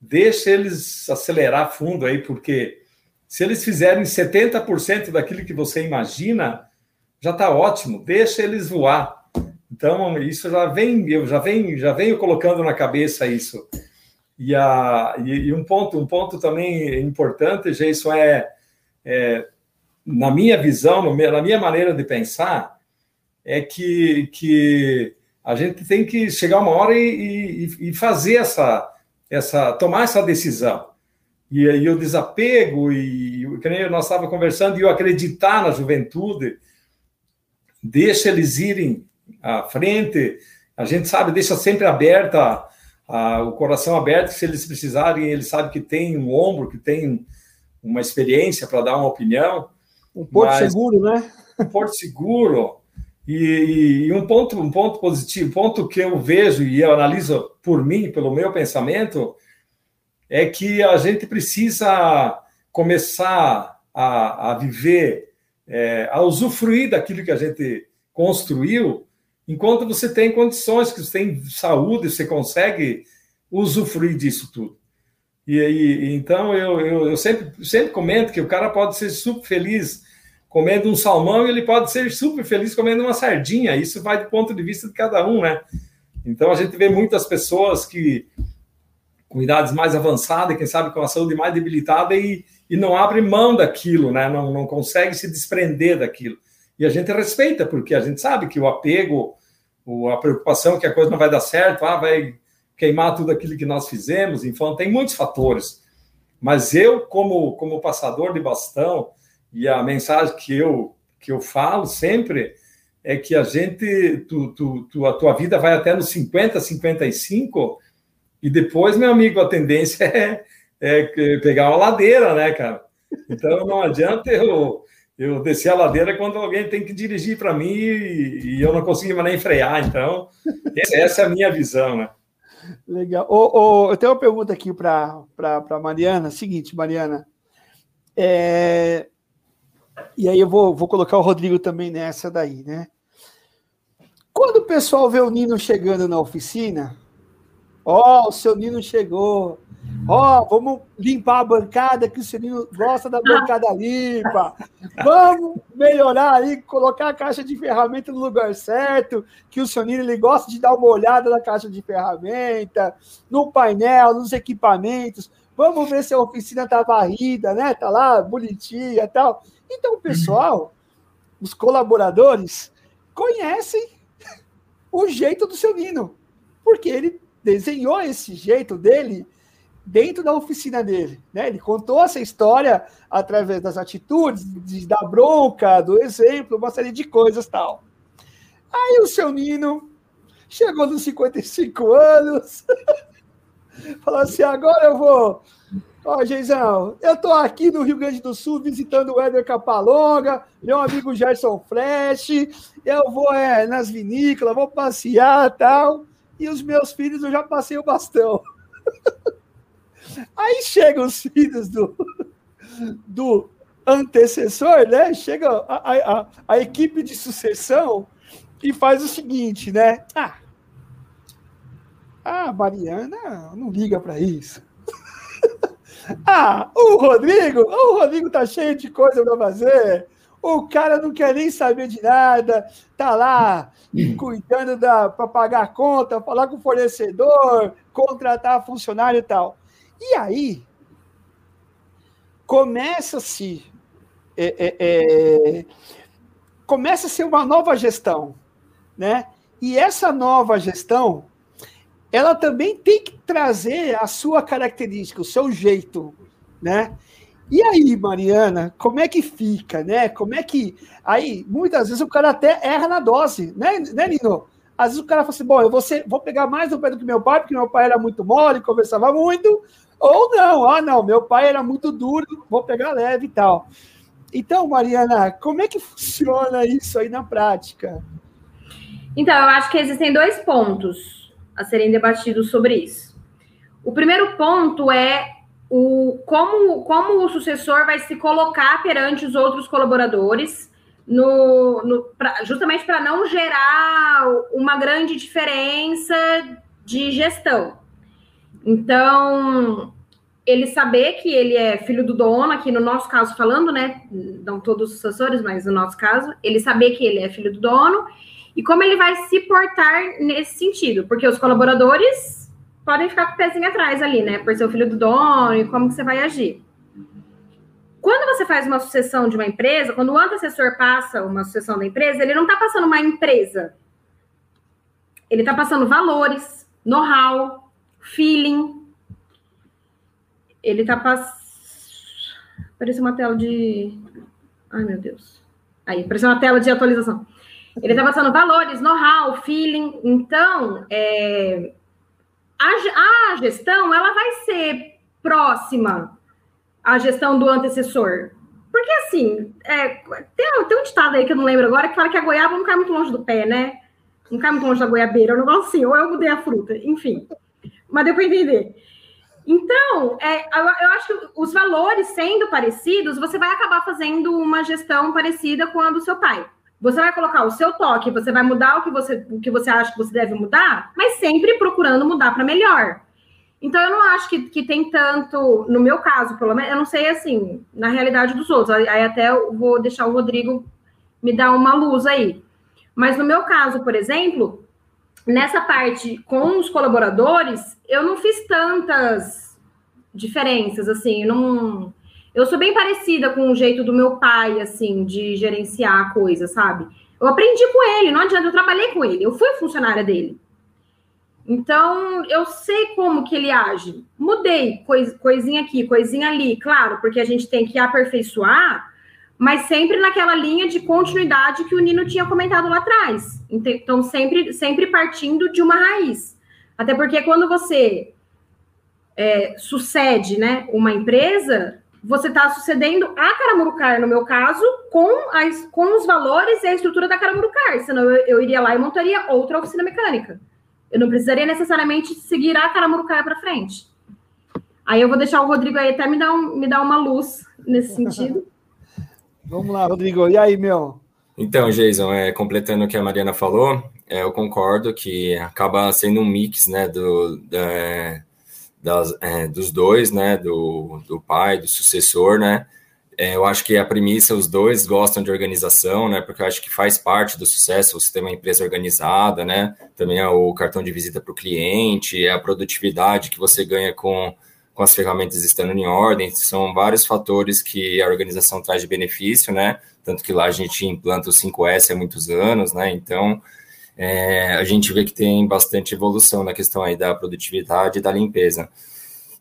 Deixa eles acelerar fundo aí, porque se eles fizerem 70% daquilo que você imagina, já está ótimo. Deixa eles voar. Então, isso já vem, eu já venho, já venho colocando na cabeça isso. E, a, e, e um ponto, um ponto também importante, Jason, é, é na minha visão, na minha maneira de pensar, é que, que a gente tem que chegar uma hora e, e, e fazer essa, essa, tomar essa decisão. E, e o desapego, e que nem nós estávamos conversando, e o acreditar na juventude, deixa eles irem à frente, a gente sabe, deixa sempre aberta, a, o coração aberto, se eles precisarem, eles sabem que tem um ombro, que tem uma experiência para dar uma opinião. Um porto seguro, né? Um porto seguro. E, e, um ponto, um ponto positivo, ponto que eu vejo e eu analiso por mim, pelo meu pensamento, é que a gente precisa começar a, a viver, é, a usufruir daquilo que a gente construiu, enquanto você tem condições, que você tem saúde, você consegue usufruir disso tudo. E, e então eu, eu, eu, sempre, sempre comento que o cara pode ser super feliz comendo um salmão e ele pode ser super feliz comendo uma sardinha. Isso vai do ponto de vista de cada um, né? Então a gente vê muitas pessoas que com idades mais avançadas, quem sabe com a saúde mais debilitada e, e não abre mão daquilo, né? Não, não consegue se desprender daquilo. E a gente respeita, porque a gente sabe que o apego, a preocupação que a coisa não vai dar certo, ah, vai queimar tudo aquilo que nós fizemos, então tem muitos fatores. Mas eu, como, como passador de bastão, e a mensagem que eu, que eu falo sempre é que a gente, tu, tu, tu, a tua vida vai até nos 50, 55, e depois, meu amigo, a tendência é, é pegar uma ladeira, né, cara? Então não adianta eu, eu descer a ladeira quando alguém tem que dirigir para mim e, e, eu não consigo nem frear. Então, essa é a minha visão, né? Legal. Oh, eu tenho uma pergunta aqui para a Mariana. Seguinte, Mariana. É, e aí eu vou, vou colocar o Rodrigo também nessa daí, né? Quando o pessoal vê o Nino chegando na oficina, ó, oh, o seu Nino chegou. Ó, oh, vamos limpar a bancada, que o seu Nino gosta da bancada limpa. Vamos melhorar aí, colocar a caixa de ferramenta no lugar certo, que o seu Nino ele gosta de dar uma olhada na caixa de ferramenta, no painel, nos equipamentos. Vamos ver se a oficina tá varrida, né? Tá lá bonitinha e tal. Então, o pessoal, os colaboradores, conhecem o jeito do seu Nino, porque ele desenhou esse jeito dele dentro da oficina dele. Né? Ele contou essa história através das atitudes, de, da bronca, do exemplo, uma série de coisas tal. Aí o seu Nino chegou nos 55 anos, falou assim: agora eu vou Ó, Geizão, eu tô aqui no Rio Grande do Sul visitando o Éder Capalonga, meu amigo Gerson Flash, eu vou é, nas vinícolas, vou passear e tal, e os meus filhos eu já passei o bastão. Aí chegam os filhos do, do antecessor, né? Chega a, a, a equipe de sucessão e faz o seguinte, né? Ah, a Mariana não liga para isso. Ah, o Rodrigo, o Rodrigo tá cheio de coisa para fazer. O cara não quer nem saber de nada, tá lá cuidando da para pagar a conta, falar com o fornecedor, contratar funcionário e tal. E aí começa-se é, é, é, começa a ser uma nova gestão, né? E essa nova gestão ela também tem que trazer a sua característica, o seu jeito, né? E aí, Mariana, como é que fica, né? Como é que. Aí, muitas vezes o cara até erra na dose, né, né Nino? Às vezes o cara fala assim: bom, eu vou, ser, vou pegar mais no pé do que meu pai, porque meu pai era muito mole, conversava muito. Ou não, ah, não, meu pai era muito duro, vou pegar leve e tal. Então, Mariana, como é que funciona isso aí na prática? Então, eu acho que existem dois pontos a serem debatidos sobre isso. O primeiro ponto é o como, como o sucessor vai se colocar perante os outros colaboradores, no, no pra, justamente para não gerar uma grande diferença de gestão. Então, ele saber que ele é filho do dono, aqui no nosso caso falando, né? Não todos os sucessores, mas no nosso caso, ele saber que ele é filho do dono e como ele vai se portar nesse sentido, porque os colaboradores podem ficar com o pezinho atrás ali, né? Por ser o filho do dono e como que você vai agir. Quando você faz uma sucessão de uma empresa, quando o antecessor passa uma sucessão da empresa, ele não está passando uma empresa. ele está passando valores, know-how, feeling. Ele está passando. Parece uma tela de. Ai, meu Deus. Aí, parece uma tela de atualização. Ele está passando valores, know-how, feeling. Então, é... a, a gestão ela vai ser próxima à gestão do antecessor. Porque, assim, é, tem, tem um ditado aí que eu não lembro agora que fala que a goiaba não cai muito longe do pé, né? Não cai muito longe da goiabeira, é um negócio assim, ou eu mudei a fruta, enfim. Mas deu para entender. Então, é, eu acho que os valores sendo parecidos, você vai acabar fazendo uma gestão parecida com a do seu pai. Você vai colocar o seu toque, você vai mudar o que você, o que você acha que você deve mudar, mas sempre procurando mudar para melhor. Então, eu não acho que, que tem tanto, no meu caso, pelo menos, eu não sei assim, na realidade dos outros. Aí até eu vou deixar o Rodrigo me dar uma luz aí. Mas no meu caso, por exemplo, nessa parte com os colaboradores, eu não fiz tantas diferenças, assim, não. Eu sou bem parecida com o jeito do meu pai, assim, de gerenciar a coisa, sabe? Eu aprendi com ele, não adianta, eu trabalhei com ele, eu fui funcionária dele. Então, eu sei como que ele age. Mudei, cois, coisinha aqui, coisinha ali, claro, porque a gente tem que aperfeiçoar, mas sempre naquela linha de continuidade que o Nino tinha comentado lá atrás. Então, sempre, sempre partindo de uma raiz. Até porque quando você é, sucede né, uma empresa, você está sucedendo a Caramurucar, no meu caso, com, as, com os valores e a estrutura da Caramurucar. Senão eu, eu iria lá e montaria outra oficina mecânica. Eu não precisaria necessariamente seguir a Caramurucaia para frente. Aí eu vou deixar o Rodrigo aí até me dar, um, me dar uma luz nesse sentido. Vamos lá, Rodrigo. E aí, meu? Então, Jason, é, completando o que a Mariana falou, é, eu concordo que acaba sendo um mix, né, do, da, das, é, dos dois, né, do, do pai, do sucessor, né, é, eu acho que a premissa, os dois gostam de organização, né? Porque eu acho que faz parte do sucesso você ter uma empresa organizada, né? Também é o cartão de visita para o cliente, é a produtividade que você ganha com, com as ferramentas estando em ordem. São vários fatores que a organização traz de benefício, né? Tanto que lá a gente implanta o 5S há muitos anos, né? Então, é, a gente vê que tem bastante evolução na questão aí da produtividade e da limpeza.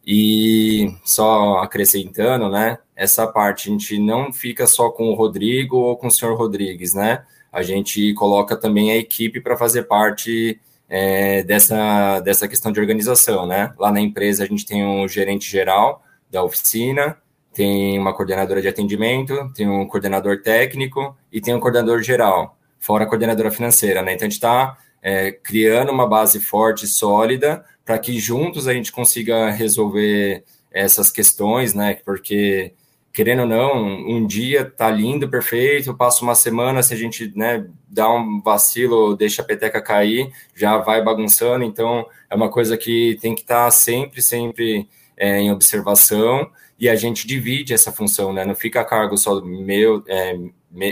E só acrescentando, né? Essa parte a gente não fica só com o Rodrigo ou com o senhor Rodrigues, né? A gente coloca também a equipe para fazer parte é, dessa, dessa questão de organização, né? Lá na empresa a gente tem um gerente geral da oficina, tem uma coordenadora de atendimento, tem um coordenador técnico e tem um coordenador geral, fora a coordenadora financeira, né? Então a gente está é, criando uma base forte e sólida para que juntos a gente consiga resolver essas questões, né? Porque querendo ou não, um dia tá lindo, perfeito, passa uma semana, se a gente né, dá um vacilo, deixa a peteca cair, já vai bagunçando, então é uma coisa que tem que estar tá sempre, sempre é, em observação, e a gente divide essa função, né? Não fica a cargo só do meu, é,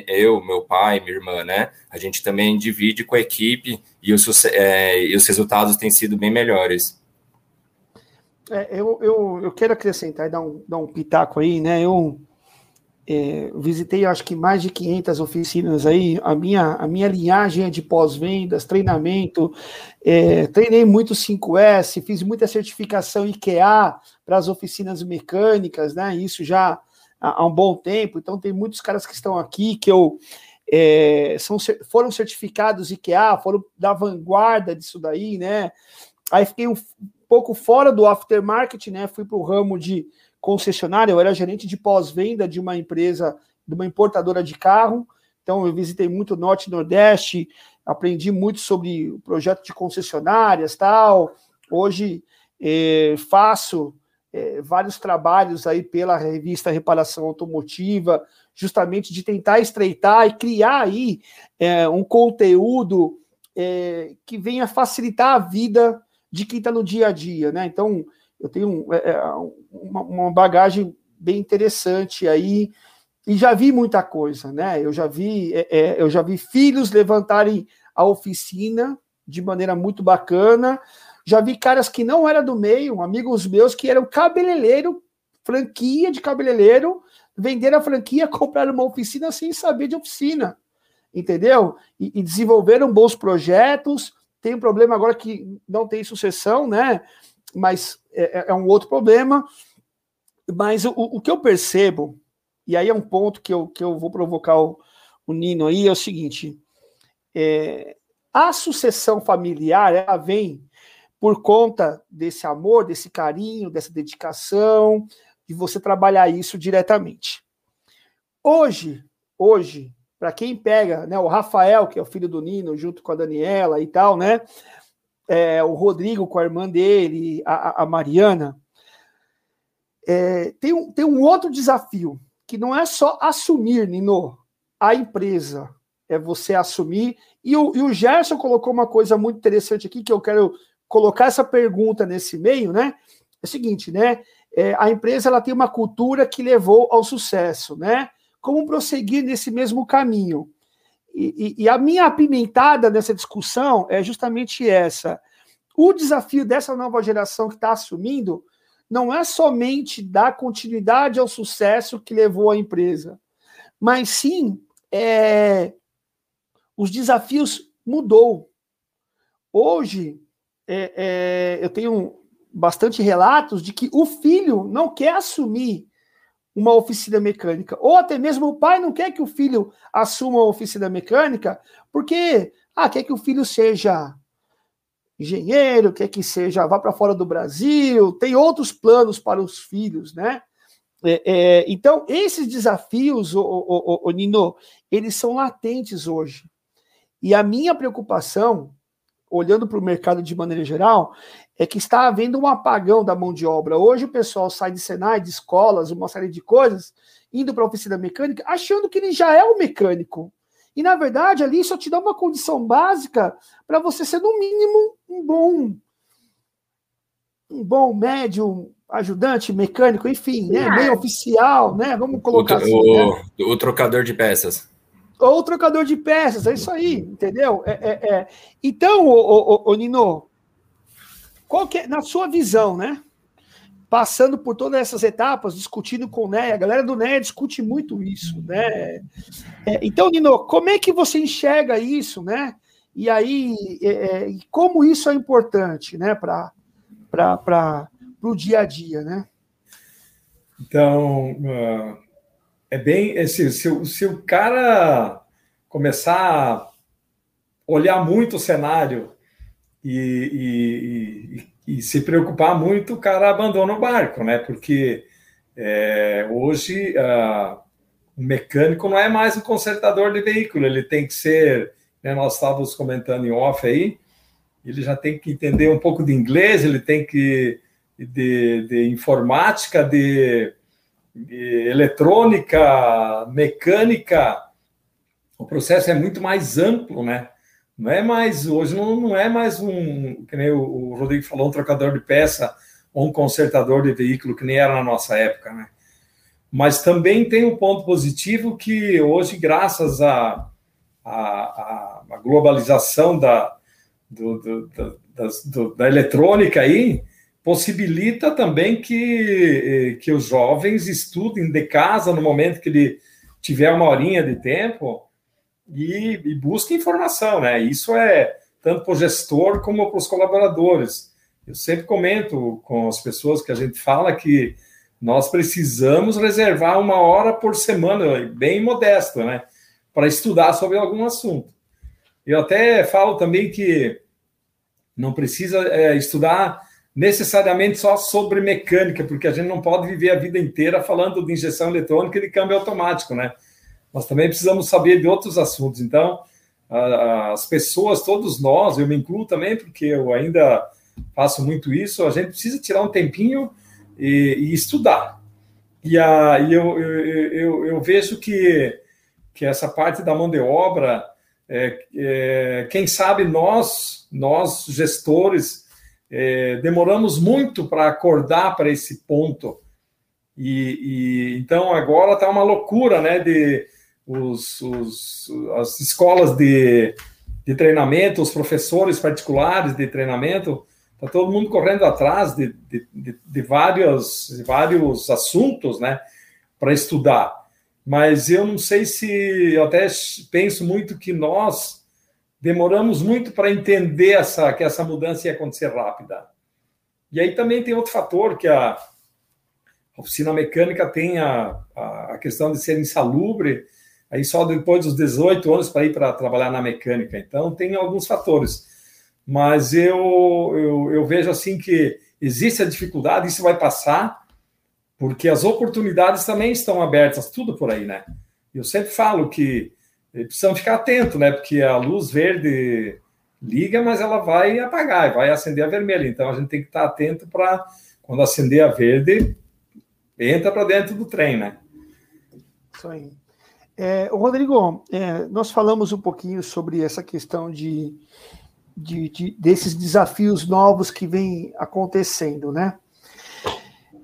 eu, meu pai, minha irmã, né? A gente também divide com a equipe e os, é, e os resultados têm sido bem melhores. É, eu, eu, eu quero acrescentar e dar um, dar um pitaco aí, né? Eu é, visitei, acho que mais de 500 oficinas aí. A minha, a minha linhagem é de pós-vendas, treinamento. É, treinei muito 5S, fiz muita certificação IKEA para as oficinas mecânicas, né? Isso já há, um bom tempo, então tem muitos caras que estão aqui que eu é, são, foram certificados IKEA, foram da vanguarda disso daí, né? Aí fiquei um pouco fora do aftermarket, né? Fui para o ramo de concessionária, eu era gerente de pós-venda de uma empresa, de uma importadora de carro, então eu visitei muito o Norte e Nordeste, aprendi muito sobre o projeto de concessionárias tal. Hoje é, faço é, vários trabalhos aí pela revista Reparação Automotiva, justamente de tentar estreitar e criar aí é, um conteúdo é, que venha facilitar a vida de quem está no dia a dia, né? Então, eu tenho é, é, uma, uma bagagem bem interessante aí e já vi muita coisa, né? Eu já vi, é, eu já vi filhos levantarem a oficina de maneira muito bacana, já vi caras que não eram do meio, amigos meus que eram cabeleireiro, franquia de cabeleireiro, venderam a franquia, compraram uma oficina sem saber de oficina, entendeu? E, e desenvolveram bons projetos, tem um problema agora que não tem sucessão, né? Mas é, é, é um outro problema. Mas o, o, que eu percebo, e aí é um ponto que eu, que eu vou provocar o, o Nino aí, é o seguinte: é, a sucessão familiar ela vem por conta desse amor, desse carinho, dessa dedicação, de você trabalhar isso diretamente. Hoje, hoje, para quem pega, né, o Rafael, que é o filho do Nino, junto com a Daniela e tal, né, é, o Rodrigo com a irmã dele, a, a Mariana, é, tem, um, tem um outro desafio, que não é só assumir, Nino, a empresa, é você assumir. E o, e o Gerson colocou uma coisa muito interessante aqui, que eu quero colocar essa pergunta nesse meio, né? É o seguinte, né? É, a empresa ela tem uma cultura que levou ao sucesso, né? Como prosseguir nesse mesmo caminho? E, e, e a minha apimentada nessa discussão é justamente essa. O desafio dessa nova geração que está assumindo não é somente dar continuidade ao sucesso que levou a empresa, mas sim é, os desafios mudou. Hoje é, é, eu tenho bastante relatos de que o filho não quer assumir uma oficina mecânica, ou até mesmo o pai não quer que o filho assuma uma oficina mecânica, porque ah, quer que o filho seja engenheiro, quer que seja vá para fora do Brasil, tem outros planos para os filhos, né? É, é, então, esses desafios, o, o, o, Nino, eles são latentes hoje. E a minha preocupação, olhando para o mercado de maneira geral, é que está havendo um apagão da mão de obra. Hoje o pessoal sai de Senai, de escolas, uma série de coisas, indo para a oficina mecânica, achando que ele já é o mecânico. E, na verdade, ali só te dá uma condição básica para você ser, no mínimo, um bom, um bom médium, ajudante, mecânico, enfim, né? Meio oficial, né? Vamos colocar o, assim. O, né? o trocador de peças. Ou trocador de peças, é isso aí, entendeu? É, é, é. Então, o, o, o, Nino, qual que é, na sua visão, né? Passando por todas essas etapas, discutindo com o NEA, a galera do NEA discute muito isso, né? É, então, Nino, como é que você enxerga isso, né? E aí, é, é, como isso é importante, né, para o dia a dia, né? Então, uh é bem. Esse, se, se o cara começar a olhar muito o cenário e, e, e, se preocupar muito, o cara abandona o barco, né? Porque é, hoje o mecânico não é mais um consertador de veículo, ele tem que ser. Né, nós estávamos comentando em off aí, ele já tem que entender um pouco de inglês, ele tem que. de, de informática, de eletrônica, mecânica, o processo é muito mais amplo, né? Não é mais, hoje não, não é mais um, que nem o, Rodrigo falou, um trocador de peça ou um consertador de veículo, que nem era na nossa época, né? Mas também tem um ponto positivo que hoje, graças à a, a, a, globalização da, do, do, da, do, da eletrônica aí, possibilita também que, eh, que os jovens estudem de casa no momento que ele tiver uma horinha de tempo e, e busquem informação, né? Isso é tanto para o gestor como para os colaboradores. Eu sempre comento com as pessoas que a gente fala que nós precisamos reservar uma hora por semana, bem modesto, né? Para estudar sobre algum assunto. Eu até falo também que não precisa é, estudar necessariamente só sobre mecânica, porque a gente não pode viver a vida inteira falando de injeção eletrônica e de câmbio automático, né? Nós também precisamos saber de outros assuntos. Então, as pessoas, todos nós, eu me incluo também, porque eu ainda faço muito isso, a gente precisa tirar um tempinho e, e estudar. E, a, e eu, eu, eu, eu, vejo que, que essa parte da mão de obra, é, é, quem sabe nós, nós gestores, é, demoramos muito para acordar para esse ponto. E, e então agora está uma loucura, né? De os, os, as escolas de, de treinamento, os professores particulares de treinamento, está todo mundo correndo atrás de, de, de, de vários, de vários assuntos, né? Para estudar. Mas eu não sei se, eu até penso muito que nós demoramos muito para entender essa, que essa mudança ia acontecer rápida. E aí também tem outro fator que a oficina mecânica tem a, a, questão de ser insalubre, aí só depois dos 18 anos para ir para trabalhar na mecânica. Então, tem alguns fatores. Mas eu, eu, eu vejo assim que existe a dificuldade, isso vai passar, porque as oportunidades também estão abertas, tudo por aí, né? Eu sempre falo que precisamos ficar atento, né? Porque a luz verde liga, mas ela vai apagar, vai acender a vermelha. Então a gente tem que estar atento para quando acender a verde, entra para dentro do trem, né? Isso aí. É, Rodrigo, é, nós falamos um pouquinho sobre essa questão de, de, de, desses desafios novos que vem acontecendo, né?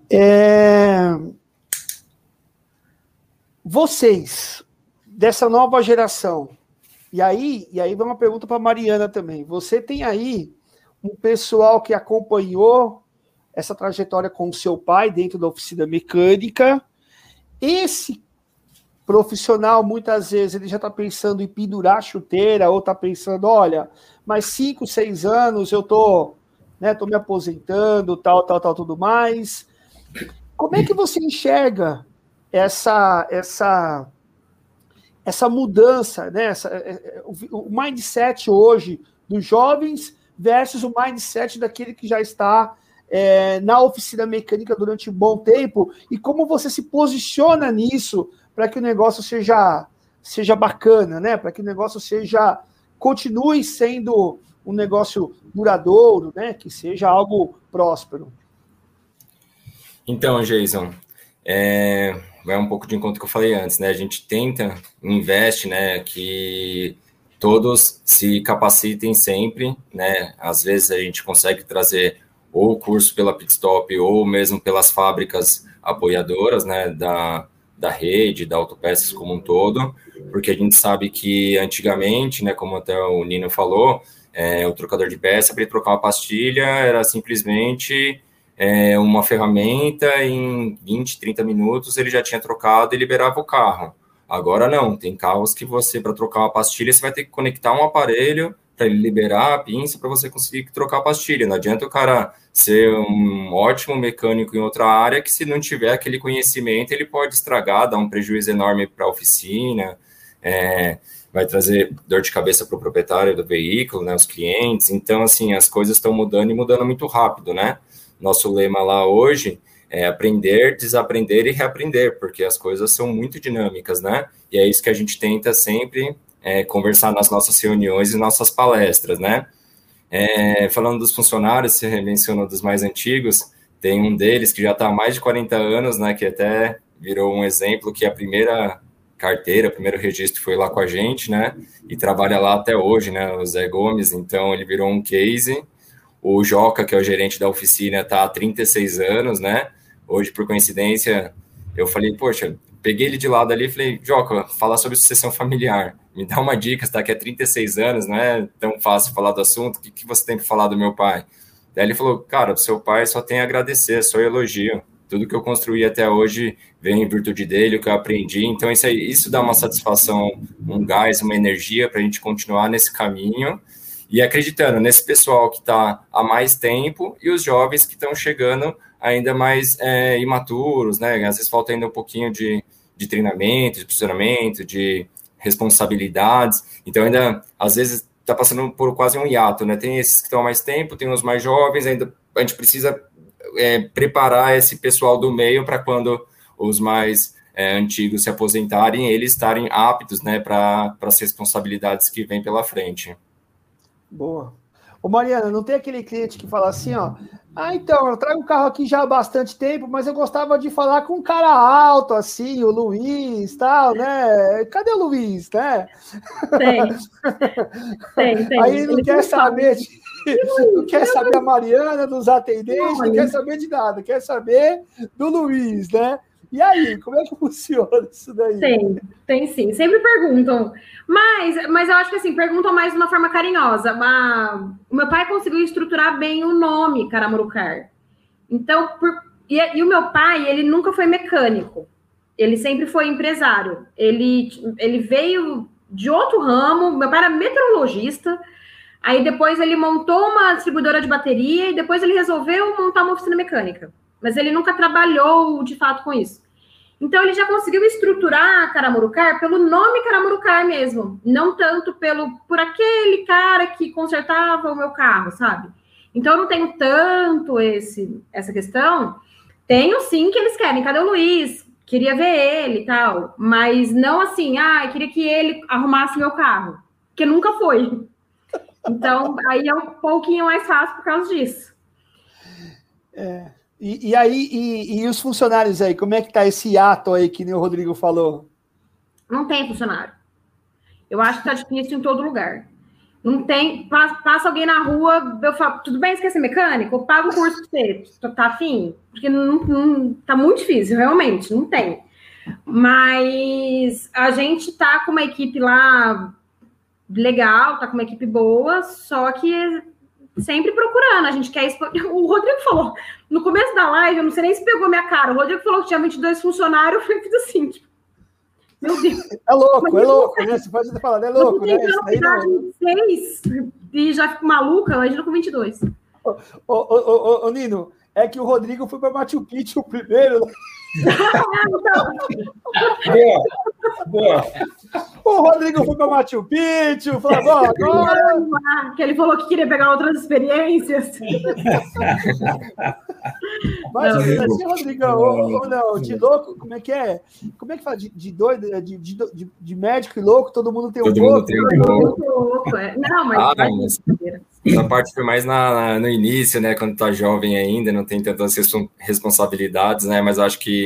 É, vocês, dessa nova geração, e aí, e aí vai uma pergunta para Mariana também. Você tem aí um pessoal que acompanhou essa trajetória com o seu pai dentro da oficina mecânica. Esse profissional, muitas vezes, ele já está pensando em pendurar chuteira, ou está pensando, olha, mais cinco, seis anos eu tô, né, tô me aposentando, tal, tal, tal, tudo mais. Como é que você enxerga essa, essa essa mudança, né? Essa, é, é, o mindset hoje dos jovens versus o mindset daquele que já está é, na oficina mecânica durante um bom tempo e como você se posiciona nisso para que o negócio seja seja bacana, né? Para que o negócio seja continue sendo um negócio duradouro, né? Que seja algo próspero. Então, Jason, é, vai um pouco de encontro que eu falei antes, né? A gente tenta, investe, né? Que todos se capacitem sempre, né? Às vezes a gente consegue trazer ou o curso pela Pitstop ou mesmo pelas fábricas apoiadoras, né? Da, da rede, da autopeças como um todo, porque a gente sabe que antigamente, né? Como até o Nino falou, é, o trocador de peça para trocar uma pastilha era simplesmente é, uma ferramenta, em 20, 30 minutos ele já tinha trocado e liberava o carro. Agora não, tem carros que você, para trocar uma pastilha, você vai ter que conectar um aparelho para ele liberar a pinça para você conseguir trocar a pastilha. Não adianta o cara ser um ótimo mecânico em outra área que se não tiver aquele conhecimento ele pode estragar, dar um prejuízo enorme para a oficina, é, vai trazer dor de cabeça para o proprietário do veículo, né, os clientes. Então assim as coisas estão mudando e mudando muito rápido, né? Nosso lema lá hoje é aprender, desaprender e reaprender, porque as coisas são muito dinâmicas, né? E é isso que a gente tenta sempre é, conversar nas nossas reuniões e nossas palestras, né? É, falando dos funcionários, você mencionou dos mais antigos, tem um deles que já está há mais de 40 anos, né? Que até virou um exemplo que a primeira carteira, o primeiro registro foi lá com a gente, né? E trabalha lá até hoje, né? O Zé Gomes, então ele virou um case o Joca, que é o gerente da oficina, está há 36 anos, né? Hoje, por coincidência, eu falei, poxa, peguei ele de lado ali e falei, Joca, fala sobre sucessão familiar. Me dá uma dica, está aqui há 36 anos, não é tão fácil falar do assunto, o que, que você tem para falar do meu pai? Daí ele falou, cara, seu pai só tem a agradecer, só elogio. Tudo que eu construí até hoje vem em virtude dele, o que eu aprendi. Então, isso, aí, isso dá uma satisfação, um gás, uma energia para a gente continuar nesse caminho e acreditando nesse pessoal que está há mais tempo e os jovens que estão chegando ainda mais é, imaturos, né? Às vezes falta ainda um pouquinho de, de treinamento, de posicionamento, de responsabilidades. Então, ainda, às vezes, está passando por quase um hiato, né? Tem esses que estão há mais tempo, tem os mais jovens, ainda a gente precisa é, preparar esse pessoal do meio para quando os mais é, antigos se aposentarem, eles estarem aptos, né, para as responsabilidades que vêm pela frente. Boa. Ô Mariana, não tem aquele cliente que fala assim, ó. Ah, então, eu trago o carro aqui já há bastante tempo, mas eu gostava de falar com um cara alto, assim, o Luiz, tal, né? Cadê o Luiz, né? Tem. tem, tem. Aí não Ele quer saber de, não quer saber a Mariana, dos atendentes, não, não quer saber de nada, quer saber do Luiz, né? E aí, como é que funciona isso daí? Tem, tem sim. Sempre perguntam. Mas, mas eu acho que assim, perguntam mais de uma forma carinhosa. Mas, o meu pai conseguiu estruturar bem o nome Caramurucar. Então, por, e, e o meu pai, ele nunca foi mecânico. Ele sempre foi empresário. Ele, ele veio de outro ramo, meu pai era meteorologista, aí depois ele montou uma distribuidora de bateria e depois ele resolveu montar uma oficina mecânica. Mas ele nunca trabalhou de fato com isso. Então ele já conseguiu estruturar Caramurucar pelo nome Caramurucar mesmo, não tanto pelo por aquele cara que consertava o meu carro, sabe? Então eu não tenho tanto esse essa questão. Tenho sim que eles querem. Cadê o Luiz? Queria ver ele e tal, mas não assim, ah, queria que ele arrumasse meu carro, que nunca foi. Então, aí é um pouquinho mais fácil por causa disso. É. E, e aí, e, e, os funcionários aí, como é que tá esse ato aí que nem o Rodrigo falou? Não tem funcionário. Eu acho que tá difícil em todo lugar. Não tem, passa, passa alguém na rua, eu falo, tudo bem, ser mecânico? Eu pago o curso pra você, tá, tá afim? Porque não, não, tá muito difícil, realmente, não tem. Mas a gente tá com uma equipe lá legal, tá com uma equipe boa, só que sempre procurando. A gente quer. O Rodrigo falou no começo da live, eu não sei nem se pegou minha cara. O Rodrigo falou que tinha 22 funcionários. Eu falei assim, tipo, meu Deus. É louco, é louco, né? Você pode ter falado, é louco, né? Isso não... 26 e já fico maluca, imagina com 22. Ô, ô, ô, ô, ô, Nino, é que o Rodrigo foi para Machu Picchu primeiro. Boa, boa. O Rodrigo foi para Machu Picchu, falou, agora... Que ele falou que queria pegar outras experiências. Mas, assim, Rodrigo, ou, ou, não, de louco, como é que é? Como é que fala? De, de doido, de, de, de, de médico e louco, todo mundo tem um todo louco. Mundo tem um louco. É. Não, mas... Ah, não, mas... Essa parte foi mais na, no início, né? Quando tá jovem ainda, não tem tantas responsabilidades, né? Mas acho que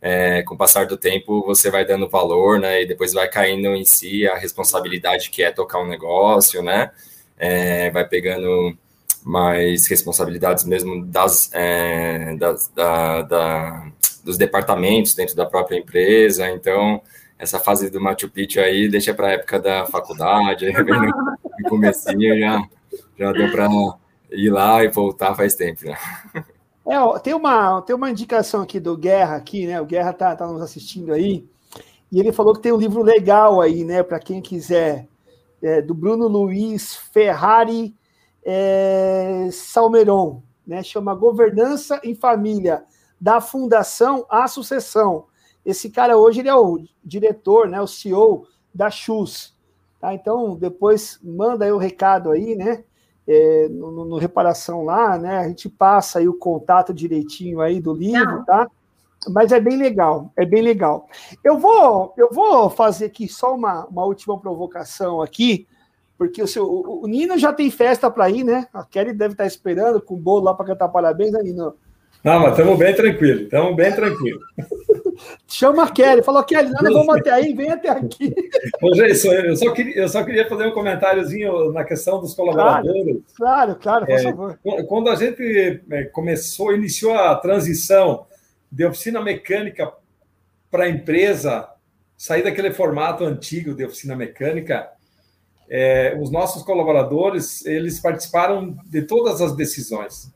é, com o passar do tempo você vai dando valor, né? E depois vai caindo em si a responsabilidade que é tocar um negócio, né? É, vai pegando mais responsabilidades mesmo das, é, das da, da, dos departamentos dentro da própria empresa. Então, essa fase do Machu Picchu aí deixa para a época da faculdade, aí no comecinho já já deu para ir lá e voltar faz tempo. Né? É, ó, tem, uma, tem uma indicação aqui do Guerra, aqui, né? O Guerra tá, tá nos assistindo aí, e ele falou que tem um livro legal aí, né? Para quem quiser, é, do Bruno Luiz Ferrari é, Salmeron, né? Chama Governança em Família, da Fundação à Sucessão. Esse cara hoje ele é o diretor, né? O CEO da Chus. Tá? Então, depois manda aí o recado aí, né? É, no, no, reparação lá, né? A gente passa aí o contato direitinho aí do livro, Não. tá? Mas é bem legal, é bem legal. Eu vou, eu vou fazer aqui só uma, uma última provocação aqui, porque o, seu, o, o Nino já tem festa para ir, né? A Kelly deve estar esperando com o bolo lá para cantar parabéns, né, Nino? Não, mas estamos bem tranquilos, estamos bem tranquilos. Chama a Kelly, falou, Kelly, não, não vamos até aí, vem até aqui. Ô, Geison, eu só, queria, eu só queria fazer um comentáriozinho na questão dos colaboradores. Claro, claro, por é, favor. Quando a gente é, começou, iniciou a transição de oficina mecânica para a empresa, sair daquele formato antigo de oficina mecânica, é, os nossos colaboradores, eles participaram de todas as decisões.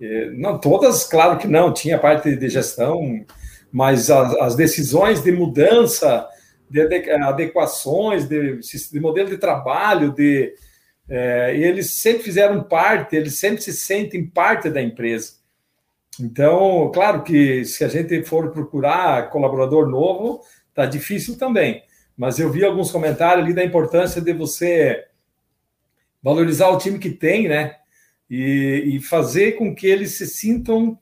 É, não todas, claro que não, tinha parte de gestão, mas as, as decisões de mudança, de adequações, de, de modelo de trabalho, de é, eles sempre fizeram parte, eles sempre se sentem parte da empresa. Então, claro que se a gente for procurar colaborador novo, tá difícil também. Mas eu vi alguns comentários ali da importância de você valorizar o time que tem, né? E, e fazer com que eles se sintam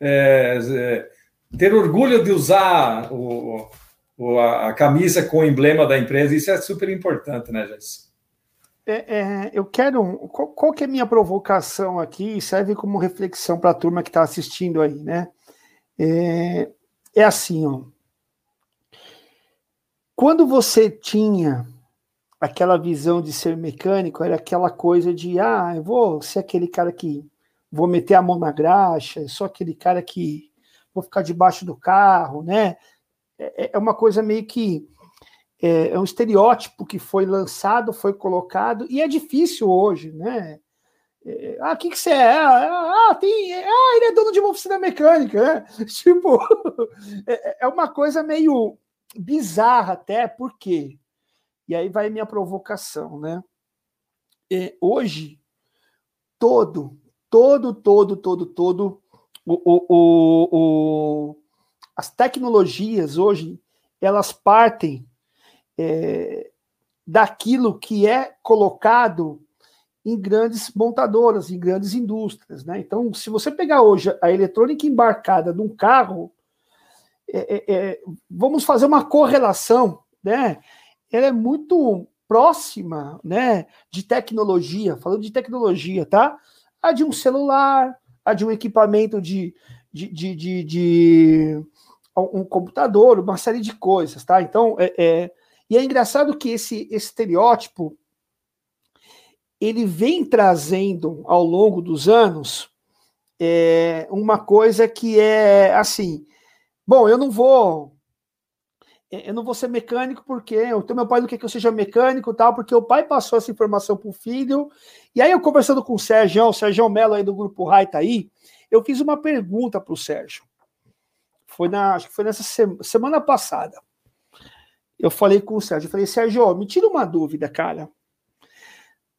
é, é, ter orgulho de usar o, o, a camisa com o emblema da empresa, isso é super importante, né, Jéssica? É, é, eu quero. Qual, qual, que é a minha provocação aqui? Serve como reflexão para a turma que está assistindo aí, né? É, é assim, ó. Quando você tinha aquela visão de ser mecânico, era aquela coisa de, ah, eu vou ser aquele cara que vou meter a mão na graxa, sou aquele cara que vou ficar debaixo do carro, né? É, é uma coisa meio que é, é, um estereótipo que foi lançado, foi colocado, e é difícil hoje, né? É, ah, o que, que você é? Ah, ah, tem, ah, ele é dono de uma oficina mecânica, né? Tipo, é, é uma coisa meio bizarra até, por quê? E aí vai minha provocação, né? É, hoje, todo, todo, todo, todo, todo, o, o, o, as tecnologias hoje, elas partem é, daquilo que é colocado em grandes montadoras, em grandes indústrias. Né? Então, se você pegar hoje a eletrônica embarcada de um carro, é, é, é, vamos fazer uma correlação, né? Ela é muito próxima, né, de tecnologia, falando de tecnologia, tá? A de um celular, a de um equipamento de, de, de, de, de um computador, uma série de coisas, tá? Então, é, é, e é engraçado que esse estereótipo ele vem trazendo ao longo dos anos é, uma coisa que é assim, bom, eu não vou eu não vou ser mecânico porque o meu pai não quer que eu seja mecânico tal, porque o pai passou essa informação para o filho. E aí eu conversando com o Sérgio, o Sérgio Mello aí do grupo Rai tá aí, eu fiz uma pergunta para o Sérgio. Foi na, acho que foi nessa semana passada. Eu falei com o Sérgio, eu falei, Sérgio, me tira uma dúvida, cara.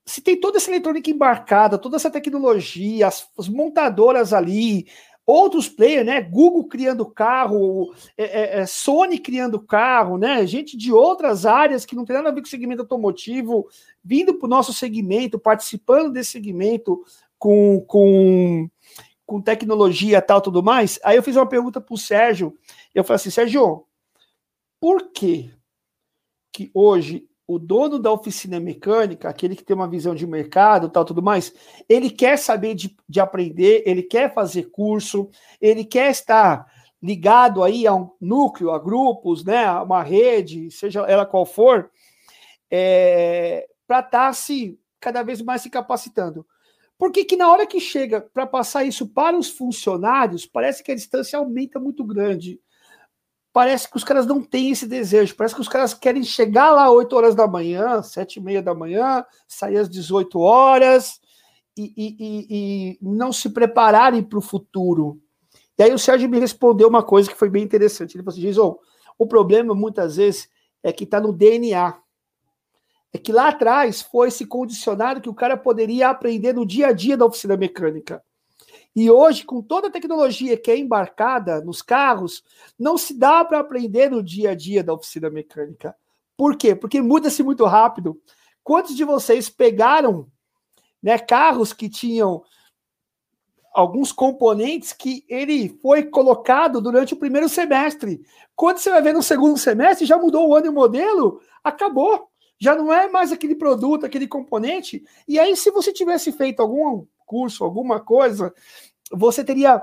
Se tem toda essa eletrônica embarcada, toda essa tecnologia, as, as montadoras ali, outros players, né? Google criando carro, é, é, é, Sony criando carro, né? Gente de outras áreas que não tem nada a ver com o segmento automotivo, vindo para o nosso segmento, participando desse segmento com, com com tecnologia tal, tudo mais. Aí eu fiz uma pergunta para o Sérgio. Eu falei assim, Sérgio, por que que hoje o dono da oficina mecânica, aquele que tem uma visão de mercado, tal, tudo mais, ele quer saber de, de aprender, ele quer fazer curso, ele quer estar ligado aí a um núcleo, a grupos, né, a uma rede, seja ela qual for, é, para estar tá se cada vez mais se capacitando. Porque que na hora que chega para passar isso para os funcionários, parece que a distância aumenta muito grande. Parece que os caras não têm esse desejo. Parece que os caras querem chegar lá às 8 horas da manhã, 7 e meia da manhã, sair às 18 horas e, e, e, e não se prepararem para o futuro. E aí o Sérgio me respondeu uma coisa que foi bem interessante. Ele falou assim, Jason, o problema muitas vezes é que está no DNA. É que lá atrás foi esse condicionado que o cara poderia aprender no dia a dia da oficina mecânica. E hoje, com toda a tecnologia que é embarcada nos carros, não se dá para aprender no dia a dia da oficina mecânica. Por quê? Porque muda-se muito rápido. Quantos de vocês pegaram né, carros que tinham alguns componentes que ele foi colocado durante o primeiro semestre? Quando você vai ver no segundo semestre, já mudou o ano e o modelo, acabou já não é mais aquele produto, aquele componente. E aí, se você tivesse feito algum curso, alguma coisa, você teria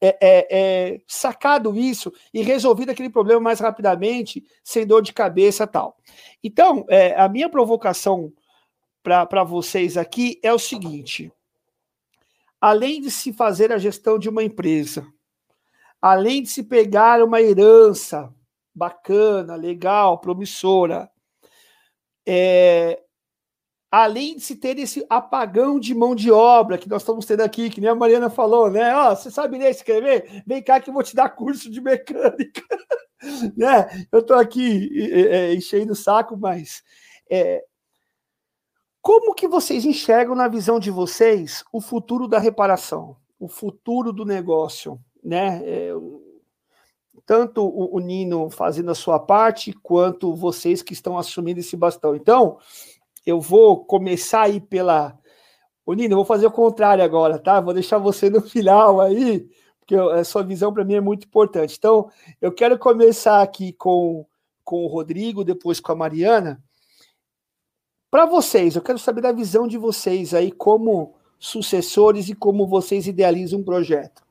é, é, é, sacado isso e resolvido aquele problema mais rapidamente, sem dor de cabeça tal. Então, é, a minha provocação para vocês aqui é o seguinte: além de se fazer a gestão de uma empresa, além de se pegar uma herança bacana, legal, promissora, é, além de se ter esse apagão de mão de obra que nós estamos tendo aqui, que nem a Mariana falou, né? Ó, oh, você sabe ler escrever? Vem cá que eu vou te dar curso de mecânica. né? Eu estou aqui é, enchendo o saco, mas é, como que vocês enxergam na visão de vocês o futuro da reparação, o futuro do negócio, né? É, tanto o, o, Nino fazendo a sua parte, quanto vocês que estão assumindo esse bastão. Então, eu vou começar aí pela. O Nino, eu vou fazer o contrário agora, tá? Vou deixar você no final aí, porque a sua visão para mim é muito importante. Então, eu quero começar aqui com, com o Rodrigo, depois com a Mariana. Para vocês, eu quero saber da visão de vocês aí como sucessores e como vocês idealizam um projeto.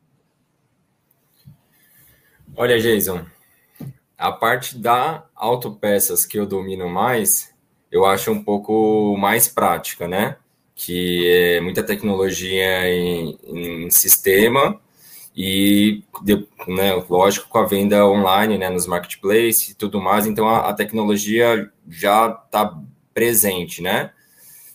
Olha, Jason, a parte da autopeças que eu domino mais, eu acho um pouco mais prática, né? Que é muita tecnologia em, em sistema e, né, lógico, com a venda online, né, nos marketplaces e tudo mais, então a, a tecnologia já está presente, né?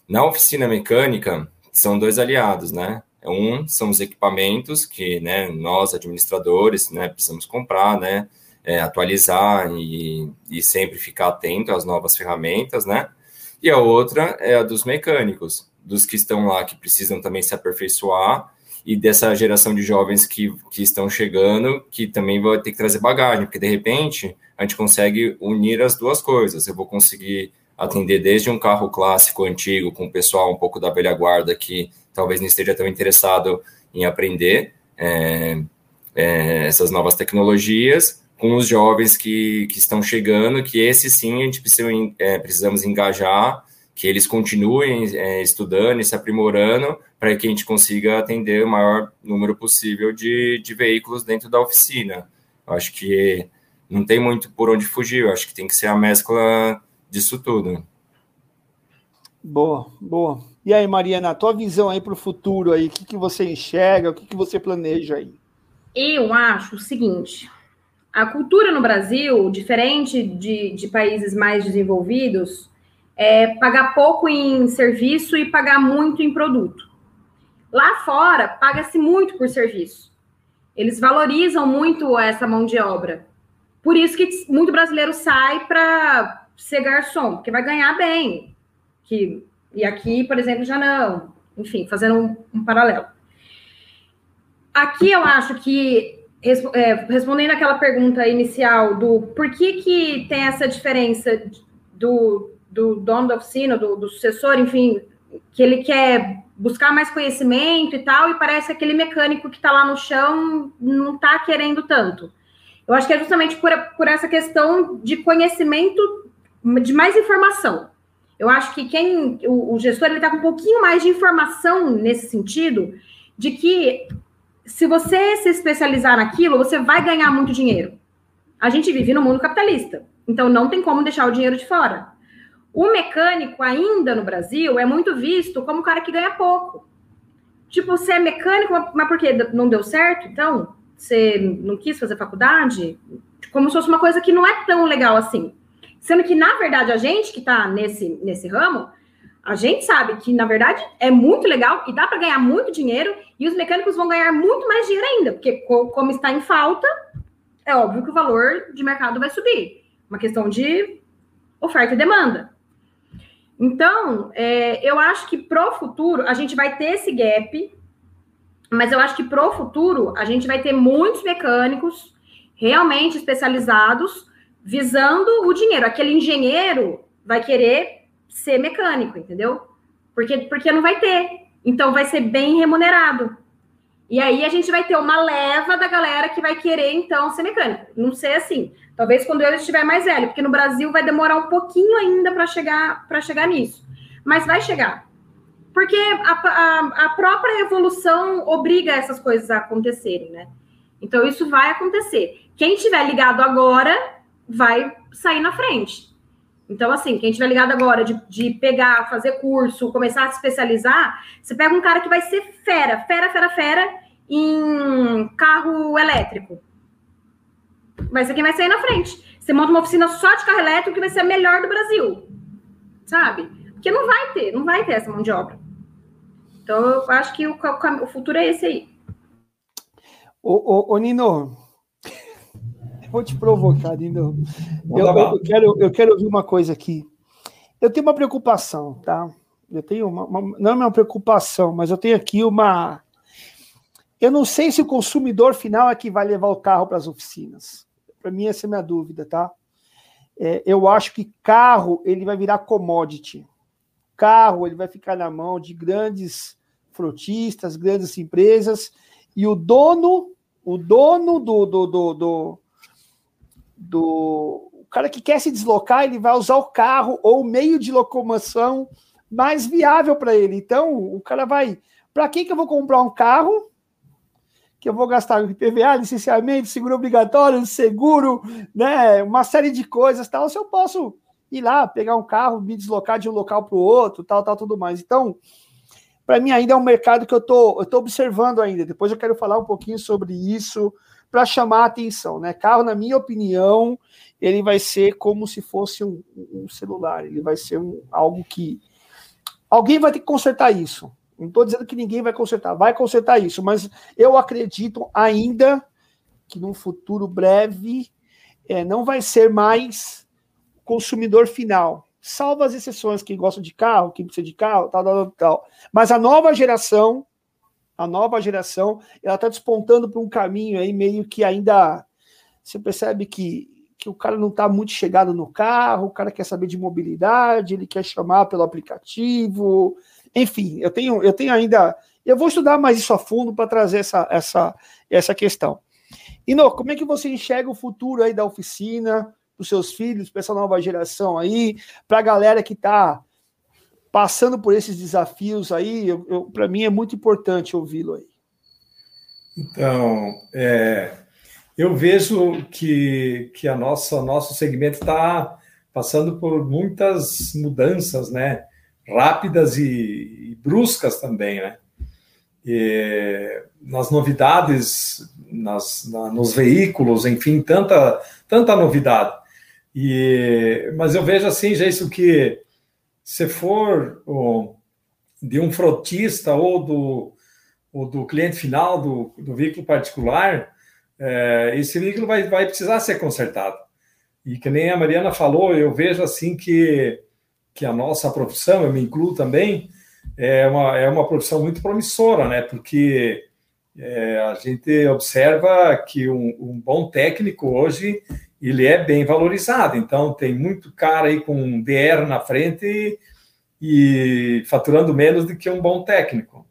Na oficina mecânica, são dois aliados, né? Um são os equipamentos que né, nós, administradores, né, precisamos comprar, né? É, atualizar e, e sempre ficar atento às novas ferramentas, né? E a outra é a dos mecânicos, dos que estão lá, que precisam também se aperfeiçoar, e dessa geração de jovens que, que estão chegando, que também vai ter que trazer bagagem, porque de repente a gente consegue unir as duas coisas. Eu vou conseguir atender desde um carro clássico antigo, com o pessoal um pouco da velha guarda que talvez não esteja tão interessado em aprender é, é, essas novas tecnologias, com os jovens que, que estão chegando, que esse sim a gente precisa, é, precisamos engajar, que eles continuem é, estudando e se aprimorando para que a gente consiga atender o maior número possível de, de veículos dentro da oficina. Eu acho que não tem muito por onde fugir, eu acho que tem que ser a mescla disso tudo. Boa, boa. E aí, Mariana, a tua visão aí para o futuro aí, o que, que você enxerga, o que, que você planeja aí? Eu acho o seguinte: a cultura no Brasil, diferente de, de países mais desenvolvidos, é pagar pouco em serviço e pagar muito em produto. Lá fora, paga-se muito por serviço. Eles valorizam muito essa mão de obra. Por isso que muito brasileiro sai para ser garçom, porque vai ganhar bem. Que, e aqui, por exemplo, já não. Enfim, fazendo um, um paralelo. Aqui eu acho que, respondendo aquela pergunta inicial do por que, que tem essa diferença do, do dono da oficina, do, do sucessor, enfim, que ele quer buscar mais conhecimento e tal, e parece que aquele mecânico que está lá no chão não está querendo tanto. Eu acho que é justamente por, por essa questão de conhecimento de mais informação. Eu acho que quem o, o gestor ele está com um pouquinho mais de informação nesse sentido de que se você se especializar naquilo, você vai ganhar muito dinheiro. A gente vive no mundo capitalista, então não tem como deixar o dinheiro de fora. O mecânico ainda no Brasil é muito visto como um cara que ganha pouco. Tipo, você é mecânico, mas por quê? Não deu certo? Então, você não quis fazer faculdade? Como se fosse uma coisa que não é tão legal assim. Sendo que, na verdade, a gente que está nesse, nesse ramo, a gente sabe que, na verdade, é muito legal e dá para ganhar muito dinheiro e os mecânicos vão ganhar muito mais dinheiro ainda, porque, como está em falta, é óbvio que o valor de mercado vai subir. Uma questão de oferta e demanda. Então, é, eu acho que pro futuro a gente vai ter esse gap, mas eu acho que pro futuro a gente vai ter muitos mecânicos realmente especializados visando o dinheiro. Aquele engenheiro vai querer ser mecânico, entendeu? Porque, porque não vai ter. Então vai ser bem remunerado. E aí a gente vai ter uma leva da galera que vai querer, então, ser mecânico. Não sei assim. Talvez quando ele estiver mais velho, porque no Brasil vai demorar um pouquinho ainda para chegar para chegar nisso. Mas vai chegar. Porque a, a, a própria evolução obriga essas coisas a acontecerem, né? Então isso vai acontecer. Quem estiver ligado agora vai sair na frente. Então, assim, quem tiver ligado agora de, de pegar, fazer curso, começar a se especializar, você pega um cara que vai ser fera, fera, fera, fera em carro elétrico. Vai ser quem vai sair na frente. Você monta uma oficina só de carro elétrico que vai ser a melhor do Brasil. Sabe? Porque não vai ter, não vai ter essa mão de obra. Então, eu acho que o, o futuro é esse aí. Ô, ô, ô Nino, Vou te provocar, Dino. Eu, eu, quero, eu quero ouvir uma coisa aqui. Eu tenho uma preocupação, tá? Eu tenho uma, uma, não é uma preocupação, mas eu tenho aqui uma. Eu não sei se o consumidor final é que vai levar o carro para as oficinas. Para mim, essa é a minha dúvida, tá? É, eu acho que carro ele vai virar commodity. Carro ele vai ficar na mão de grandes frotistas, grandes empresas, e o dono, o dono do, do, do, do do o cara que quer se deslocar, ele vai usar o carro ou o meio de locomoção mais viável para ele. Então, o cara vai, para que que eu vou comprar um carro? Que eu vou gastar IPVA, licenciamento, seguro obrigatório, seguro, né, uma série de coisas, tal, se eu posso ir lá, pegar um carro, me deslocar de um local para o outro, tal, tal, tudo mais. Então, para mim ainda é um mercado que eu tô, eu tô observando ainda. Depois eu quero falar um pouquinho sobre isso, para chamar a atenção, né? Carro, na minha opinião, ele vai ser como se fosse um, um celular, ele vai ser um, algo que alguém vai ter que consertar isso. Não estou dizendo que ninguém vai consertar, vai consertar isso, mas eu acredito ainda que num futuro breve é, não vai ser mais consumidor final. Salvo as exceções, quem gosta de carro, quem precisa de carro, tal, tal, tal. Mas a nova geração, a nova geração, ela está despontando para um caminho aí meio que ainda. Você percebe que, que o cara não está muito chegado no carro, o cara quer saber de mobilidade, ele quer chamar pelo aplicativo. Enfim, eu tenho, eu tenho ainda. Eu vou estudar mais isso a fundo para trazer essa, essa, essa questão. Ino, como é que você enxerga o futuro aí da oficina, dos seus filhos, para essa nova geração aí, para a galera que está passando por esses desafios aí? Para mim é muito importante ouvi-lo aí. Então, é, eu vejo que, que a nossa nosso segmento está passando por muitas mudanças, né? Rápidas e, e bruscas também, né? E, nas novidades, nas, na, nos veículos, enfim, tanta, tanta novidade. E, mas eu vejo assim, já isso que se for de um frotista ou do, ou do cliente final do, do veículo particular, é, esse veículo vai, vai precisar ser consertado. E que nem a Mariana falou, eu vejo assim que, que a nossa profissão, eu me incluo também, é uma, é uma profissão muito promissora, né? Porque é, a gente observa que um, um, bom técnico hoje ele é bem valorizado. Então tem muito cara aí com DR na frente e, faturando menos do que um bom técnico.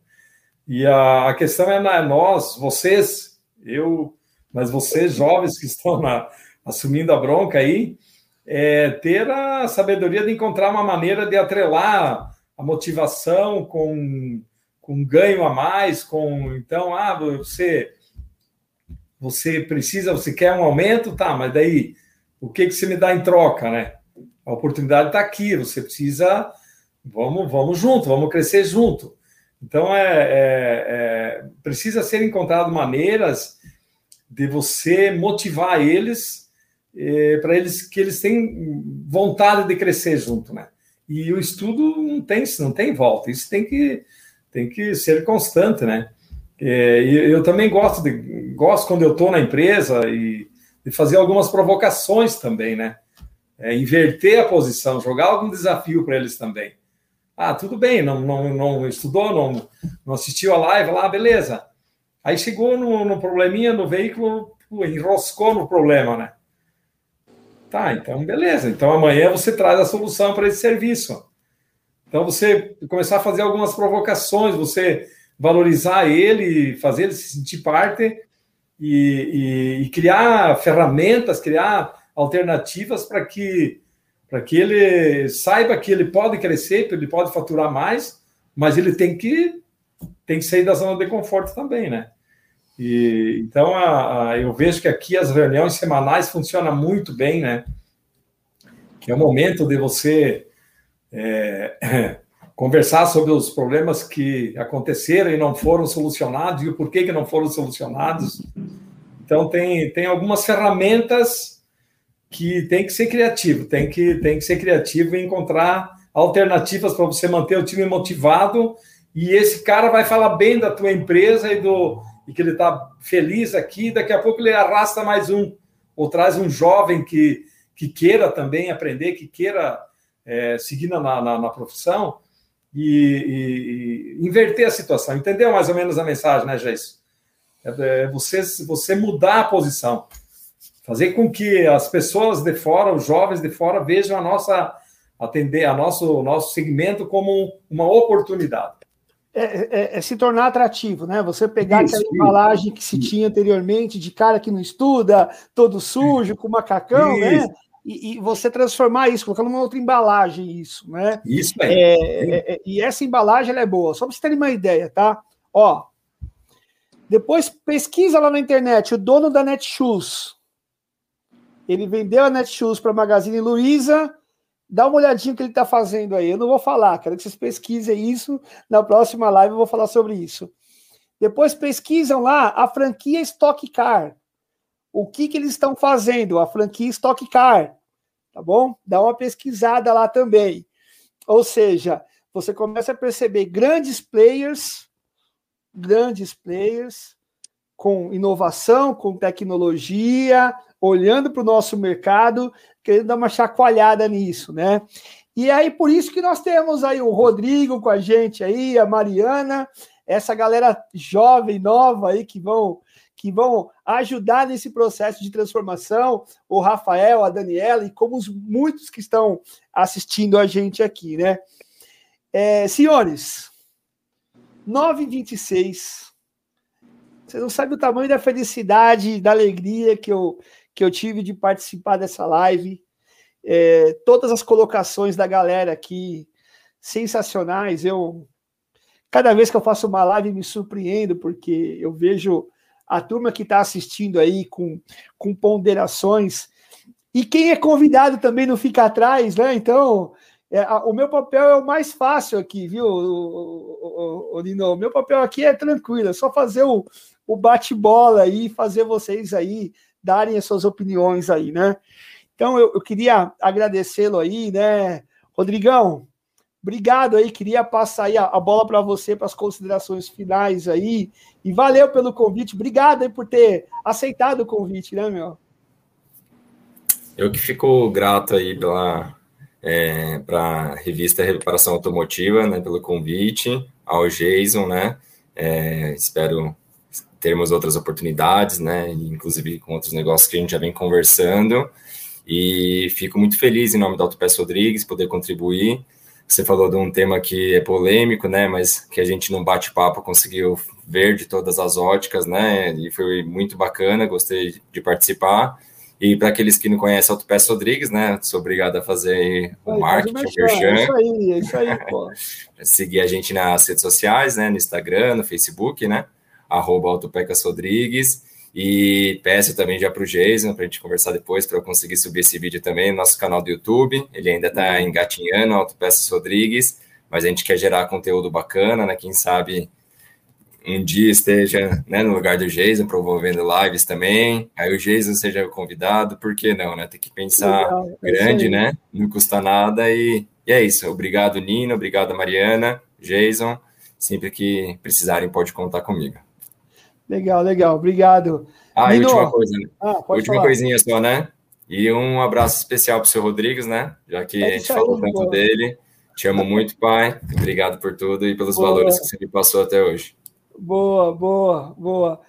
E a, a questão é na, nós, vocês, eu, mas vocês jovens que estão na, assumindo a bronca aí, é, ter a sabedoria de encontrar uma maneira de atrelar a motivação com, com ganho a mais, com então, ah, você você precisa, você quer um aumento, tá, mas daí o que que você me dá em troca, né? A oportunidade está aqui, você precisa, vamos, vamos junto, vamos crescer junto. Então é, é, é precisa ser encontrado maneiras de você motivar eles é, para eles que eles tenham vontade de crescer junto, né? E o estudo não tem, não tem volta. Isso tem que, tem que ser constante, né? É, eu também gosto de, gosto quando eu estou na empresa e de fazer algumas provocações também, né? É, inverter a posição, jogar algum desafio para eles também. Ah, tudo bem, não, não, não estudou, não, não assistiu a live lá, beleza. Aí chegou no, no probleminha no veículo, enroscou no problema, né? Tá, então beleza. Então amanhã você traz a solução para esse serviço. Então você começar a fazer algumas provocações, você valorizar ele, fazer ele se sentir parte e, e, e criar ferramentas, criar alternativas para que para que ele saiba que ele pode crescer, que ele pode faturar mais, mas ele tem que tem que sair da zona de conforto também, né? E, então, a, a, eu vejo que aqui as reuniões semanais funcionam muito bem, né? Que é o momento de você é, conversar sobre os problemas que aconteceram e não foram solucionados e o porquê que não foram solucionados. Então, tem, tem algumas ferramentas que tem que ser criativo, tem que, tem que ser criativo e encontrar alternativas para você manter o time motivado e esse cara vai falar bem da tua empresa e do, e que ele está feliz aqui, daqui a pouco ele arrasta mais um, ou traz um jovem que, que queira também aprender, que queira é, seguir na, na, na profissão e, e, inverter a situação. Entendeu mais ou menos a mensagem, né? É, é você, você mudar a posição, fazer com que as pessoas de fora, os jovens de fora, vejam a nossa atender a nosso nosso segmento como uma oportunidade. É, é, é, se tornar atrativo, né? Você pegar isso, aquela embalagem que se isso. tinha anteriormente de cara que não estuda, todo sujo, com macacão, né? isso. né? E, e, você transformar isso, colocar numa outra embalagem, isso, né? Isso é. é, é e essa embalagem é boa, só para vocês terem uma ideia, tá? Ó, depois pesquisa lá na internet, o dono da Netshoes. Ele vendeu a Netshoes para a Magazine Luiza Dá uma olhadinha no que ele está fazendo aí. Eu não vou falar, quero que vocês pesquisem isso. Na próxima live eu vou falar sobre isso. Depois pesquisam lá a franquia Stock Car. O que, que eles estão fazendo? A franquia Stock Car. Tá bom? Dá uma pesquisada lá também. Ou seja, você começa a perceber grandes players, grandes players, com inovação, com tecnologia, olhando para o nosso mercado, querendo dar uma chacoalhada nisso, né? E aí, por isso que nós temos aí o Rodrigo com a gente aí, a Mariana, essa galera jovem, nova aí, que vão que vão ajudar nesse processo de transformação, o Rafael, a Daniela e como os muitos que estão assistindo a gente aqui, né? É, senhores, 9h26. Você não sabe o tamanho da felicidade, da alegria que eu, que eu tive de participar dessa live. É, todas as colocações da galera aqui, sensacionais. Eu, cada vez que eu faço uma live, me surpreendo, porque eu vejo a turma que está assistindo aí com, com ponderações. E quem é convidado também não fica atrás, né? Então, é, a, o meu papel é o mais fácil aqui, viu, o, o, o, Nino? O meu papel aqui é tranquilo, é só fazer o, o bate-bola aí, fazer vocês aí darem as suas opiniões aí, né? Então, eu, eu queria agradecê-lo aí, né? Rodrigão, Obrigado aí, queria passar aí a, bola para você para as considerações finais aí. E valeu pelo convite. Obrigado aí por ter aceitado o convite, né, meu? Eu que fico grato aí pela é, para a revista Reparação Automotiva, né, pelo convite, ao Jason, né? É, espero termos outras oportunidades, né? Inclusive com outros negócios que a gente já vem conversando. E fico muito feliz em nome da Autopeça Rodrigues poder contribuir você falou de um tema que é polêmico, né, mas que a gente num bate-papo conseguiu ver de todas as óticas, né, e foi muito bacana, gostei de participar. E para aqueles que não conhecem Autopeça Rodrigues, né, sou obrigado a fazer o marketing, o merchan. É isso aí, é isso aí, pô. Seguir a gente nas redes sociais, né, no Instagram, no Facebook, né, arroba Autopecas Rodrigues. E peço também já para o Jason, para a gente conversar depois, para eu conseguir subir esse vídeo também no nosso canal do YouTube. Ele ainda está uhum. engatinhando, Autopeças Rodrigues, mas a gente quer gerar conteúdo bacana, né? Quem sabe um dia esteja né, no lugar do Jason, promovendo lives também. Aí o Jason seja o convidado, por que não, né? Tem que pensar Legal, é grande, né? Não custa nada. E, e é isso. Obrigado, Nino. Obrigado, Mariana, Jason. Sempre que precisarem, pode contar comigo. Legal, legal. Obrigado. Ah, Nino. e última coisa. Né? Ah, última falar. coisinha só, né? E um abraço especial para o seu Rodrigues, né? Já que é a gente falou tanto boa. dele. Te amo muito, pai. Obrigado por tudo e pelos boa. valores que você me passou até hoje. Boa, boa, boa.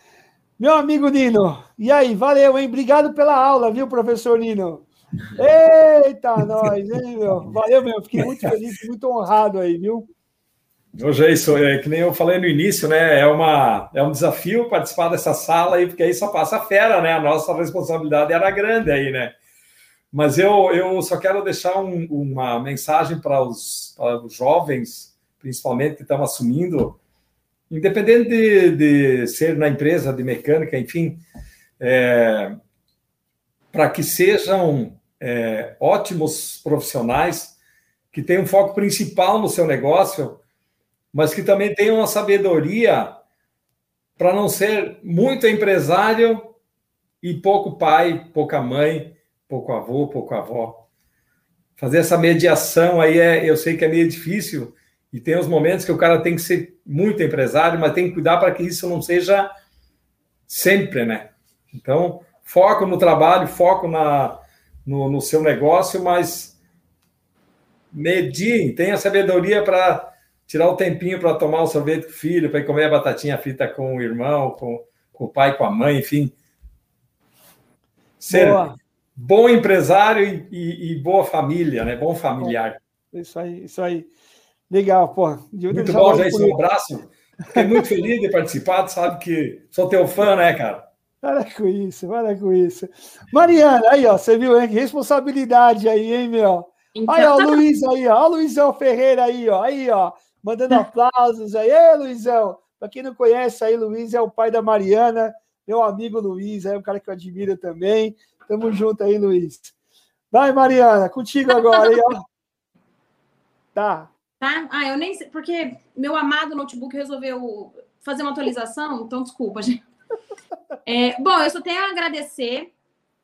Meu amigo Nino, e aí? Valeu, hein? Obrigado pela aula, viu, professor Nino? Eita, nós, hein, meu? Valeu, meu. Fiquei muito feliz, muito honrado aí, viu? Hoje é isso, é que nem eu falei no início, né? É, uma, é um desafio participar dessa sala aí, porque aí só passa fera, né? A nossa responsabilidade era grande aí, né? Mas eu, eu só quero deixar um, uma mensagem para os, para os jovens, principalmente que estão assumindo, independente de, de ser na empresa de mecânica, enfim, é, para que sejam é, ótimos profissionais, que tenham foco principal no seu negócio mas que também tenham uma sabedoria para não ser muito empresário e pouco pai, pouca mãe, pouco avô, pouco avó. Fazer essa mediação aí é, eu sei que é meio difícil e tem os momentos que o cara tem que ser muito empresário, mas tem que cuidar para que isso não seja sempre, né? Então, foco no trabalho, foco na, no, no seu negócio, mas mediem, tenha sabedoria para tirar o tempinho para tomar um sorvete com o filho, para comer a batatinha frita com o irmão, com, com o pai, com a mãe, enfim. Ser boa. bom empresário e, e, e, boa família, né? Bom familiar. Isso aí, isso aí. Legal, pô. Muito bom, Jason. Um abraço. Fiquei muito feliz de participar. sabe que sou teu fã, né, cara? Para com isso, para com isso. Mariana, aí, ó, você viu, hein? Responsabilidade aí, hein, meu? Então... Aí, ó, o Luiz aí, ó. O Luizão Ferreira aí, ó. Aí, ó mandando aplausos aí. Ei, Luizão! Para quem não conhece aí, Luiz é o pai da Mariana, meu amigo Luiz, é um cara que eu admiro também. Tamo junto aí, Luiz. Vai, Mariana, contigo agora aí, ó. Tá. Tá? Ah, eu nem sei, porque meu amado notebook resolveu fazer uma atualização, então desculpa, gente. É, bom, eu só tenho a agradecer,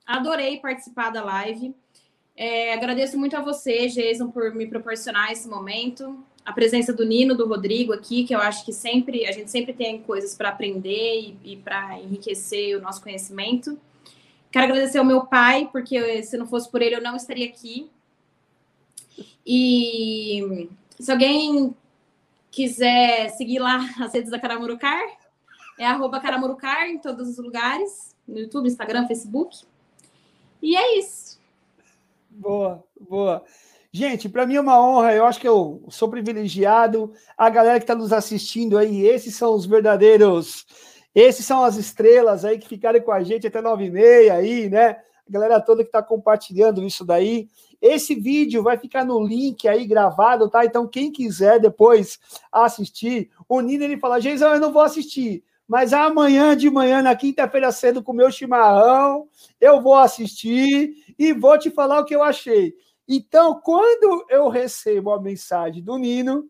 adorei participar da live. É, agradeço muito a você, Jason, por me proporcionar esse momento. A presença do Nino, do Rodrigo aqui, que eu acho que sempre a gente sempre tem coisas para aprender e, e para enriquecer o nosso conhecimento. Quero agradecer ao meu pai, porque se não fosse por ele eu não estaria aqui. E se alguém quiser seguir lá as redes da Caramurucar, é arroba Caramurucar em todos os lugares, no YouTube, Instagram, Facebook. E é isso. Boa, boa. Gente, para mim é uma honra, eu acho que eu sou privilegiado. A galera que está nos assistindo aí, esses são os verdadeiros, esses são as estrelas aí que ficaram com a gente até nove e meia aí, né? A galera toda que está compartilhando isso daí. Esse vídeo vai ficar no link aí gravado, tá? Então, quem quiser depois assistir, o Nino ele fala: Geisão, eu não vou assistir, mas amanhã de manhã, na quinta-feira cedo, com o meu chimarrão, eu vou assistir e vou te falar o que eu achei. Então, quando eu recebo a mensagem do Nino,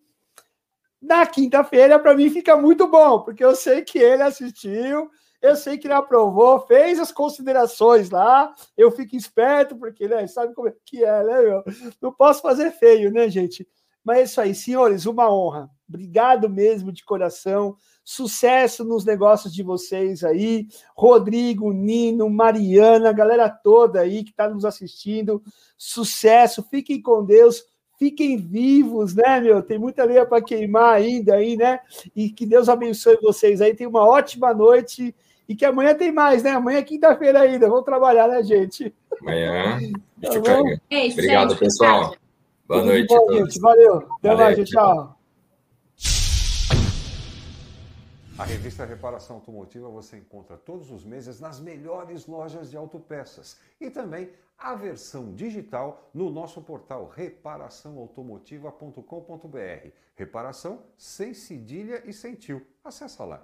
na quinta-feira, para mim fica muito bom, porque eu sei que ele assistiu, eu sei que ele aprovou, fez as considerações lá, eu fico esperto, porque né, sabe como é que é, né, meu? Não posso fazer feio, né, gente? Mas é isso aí, senhores, uma honra. Obrigado mesmo de coração. Sucesso nos negócios de vocês aí. Rodrigo, Nino, Mariana, galera toda aí que está nos assistindo. Sucesso, fiquem com Deus, fiquem vivos, né, meu? Tem muita lenha para queimar ainda aí, né? E que Deus abençoe vocês aí. Tenham uma ótima noite e que amanhã tem mais, né? Amanhã é quinta-feira ainda. Vamos trabalhar, né, gente? Amanhã. Tá Obrigado, pessoal. Boa noite. Bom, gente. Valeu. Até Valeu, mais, tchau. A revista Reparação Automotiva você encontra todos os meses nas melhores lojas de autopeças e também a versão digital no nosso portal reparaçãoautomotiva.com.br. Reparação sem cedilha e sem tio. Acesse lá.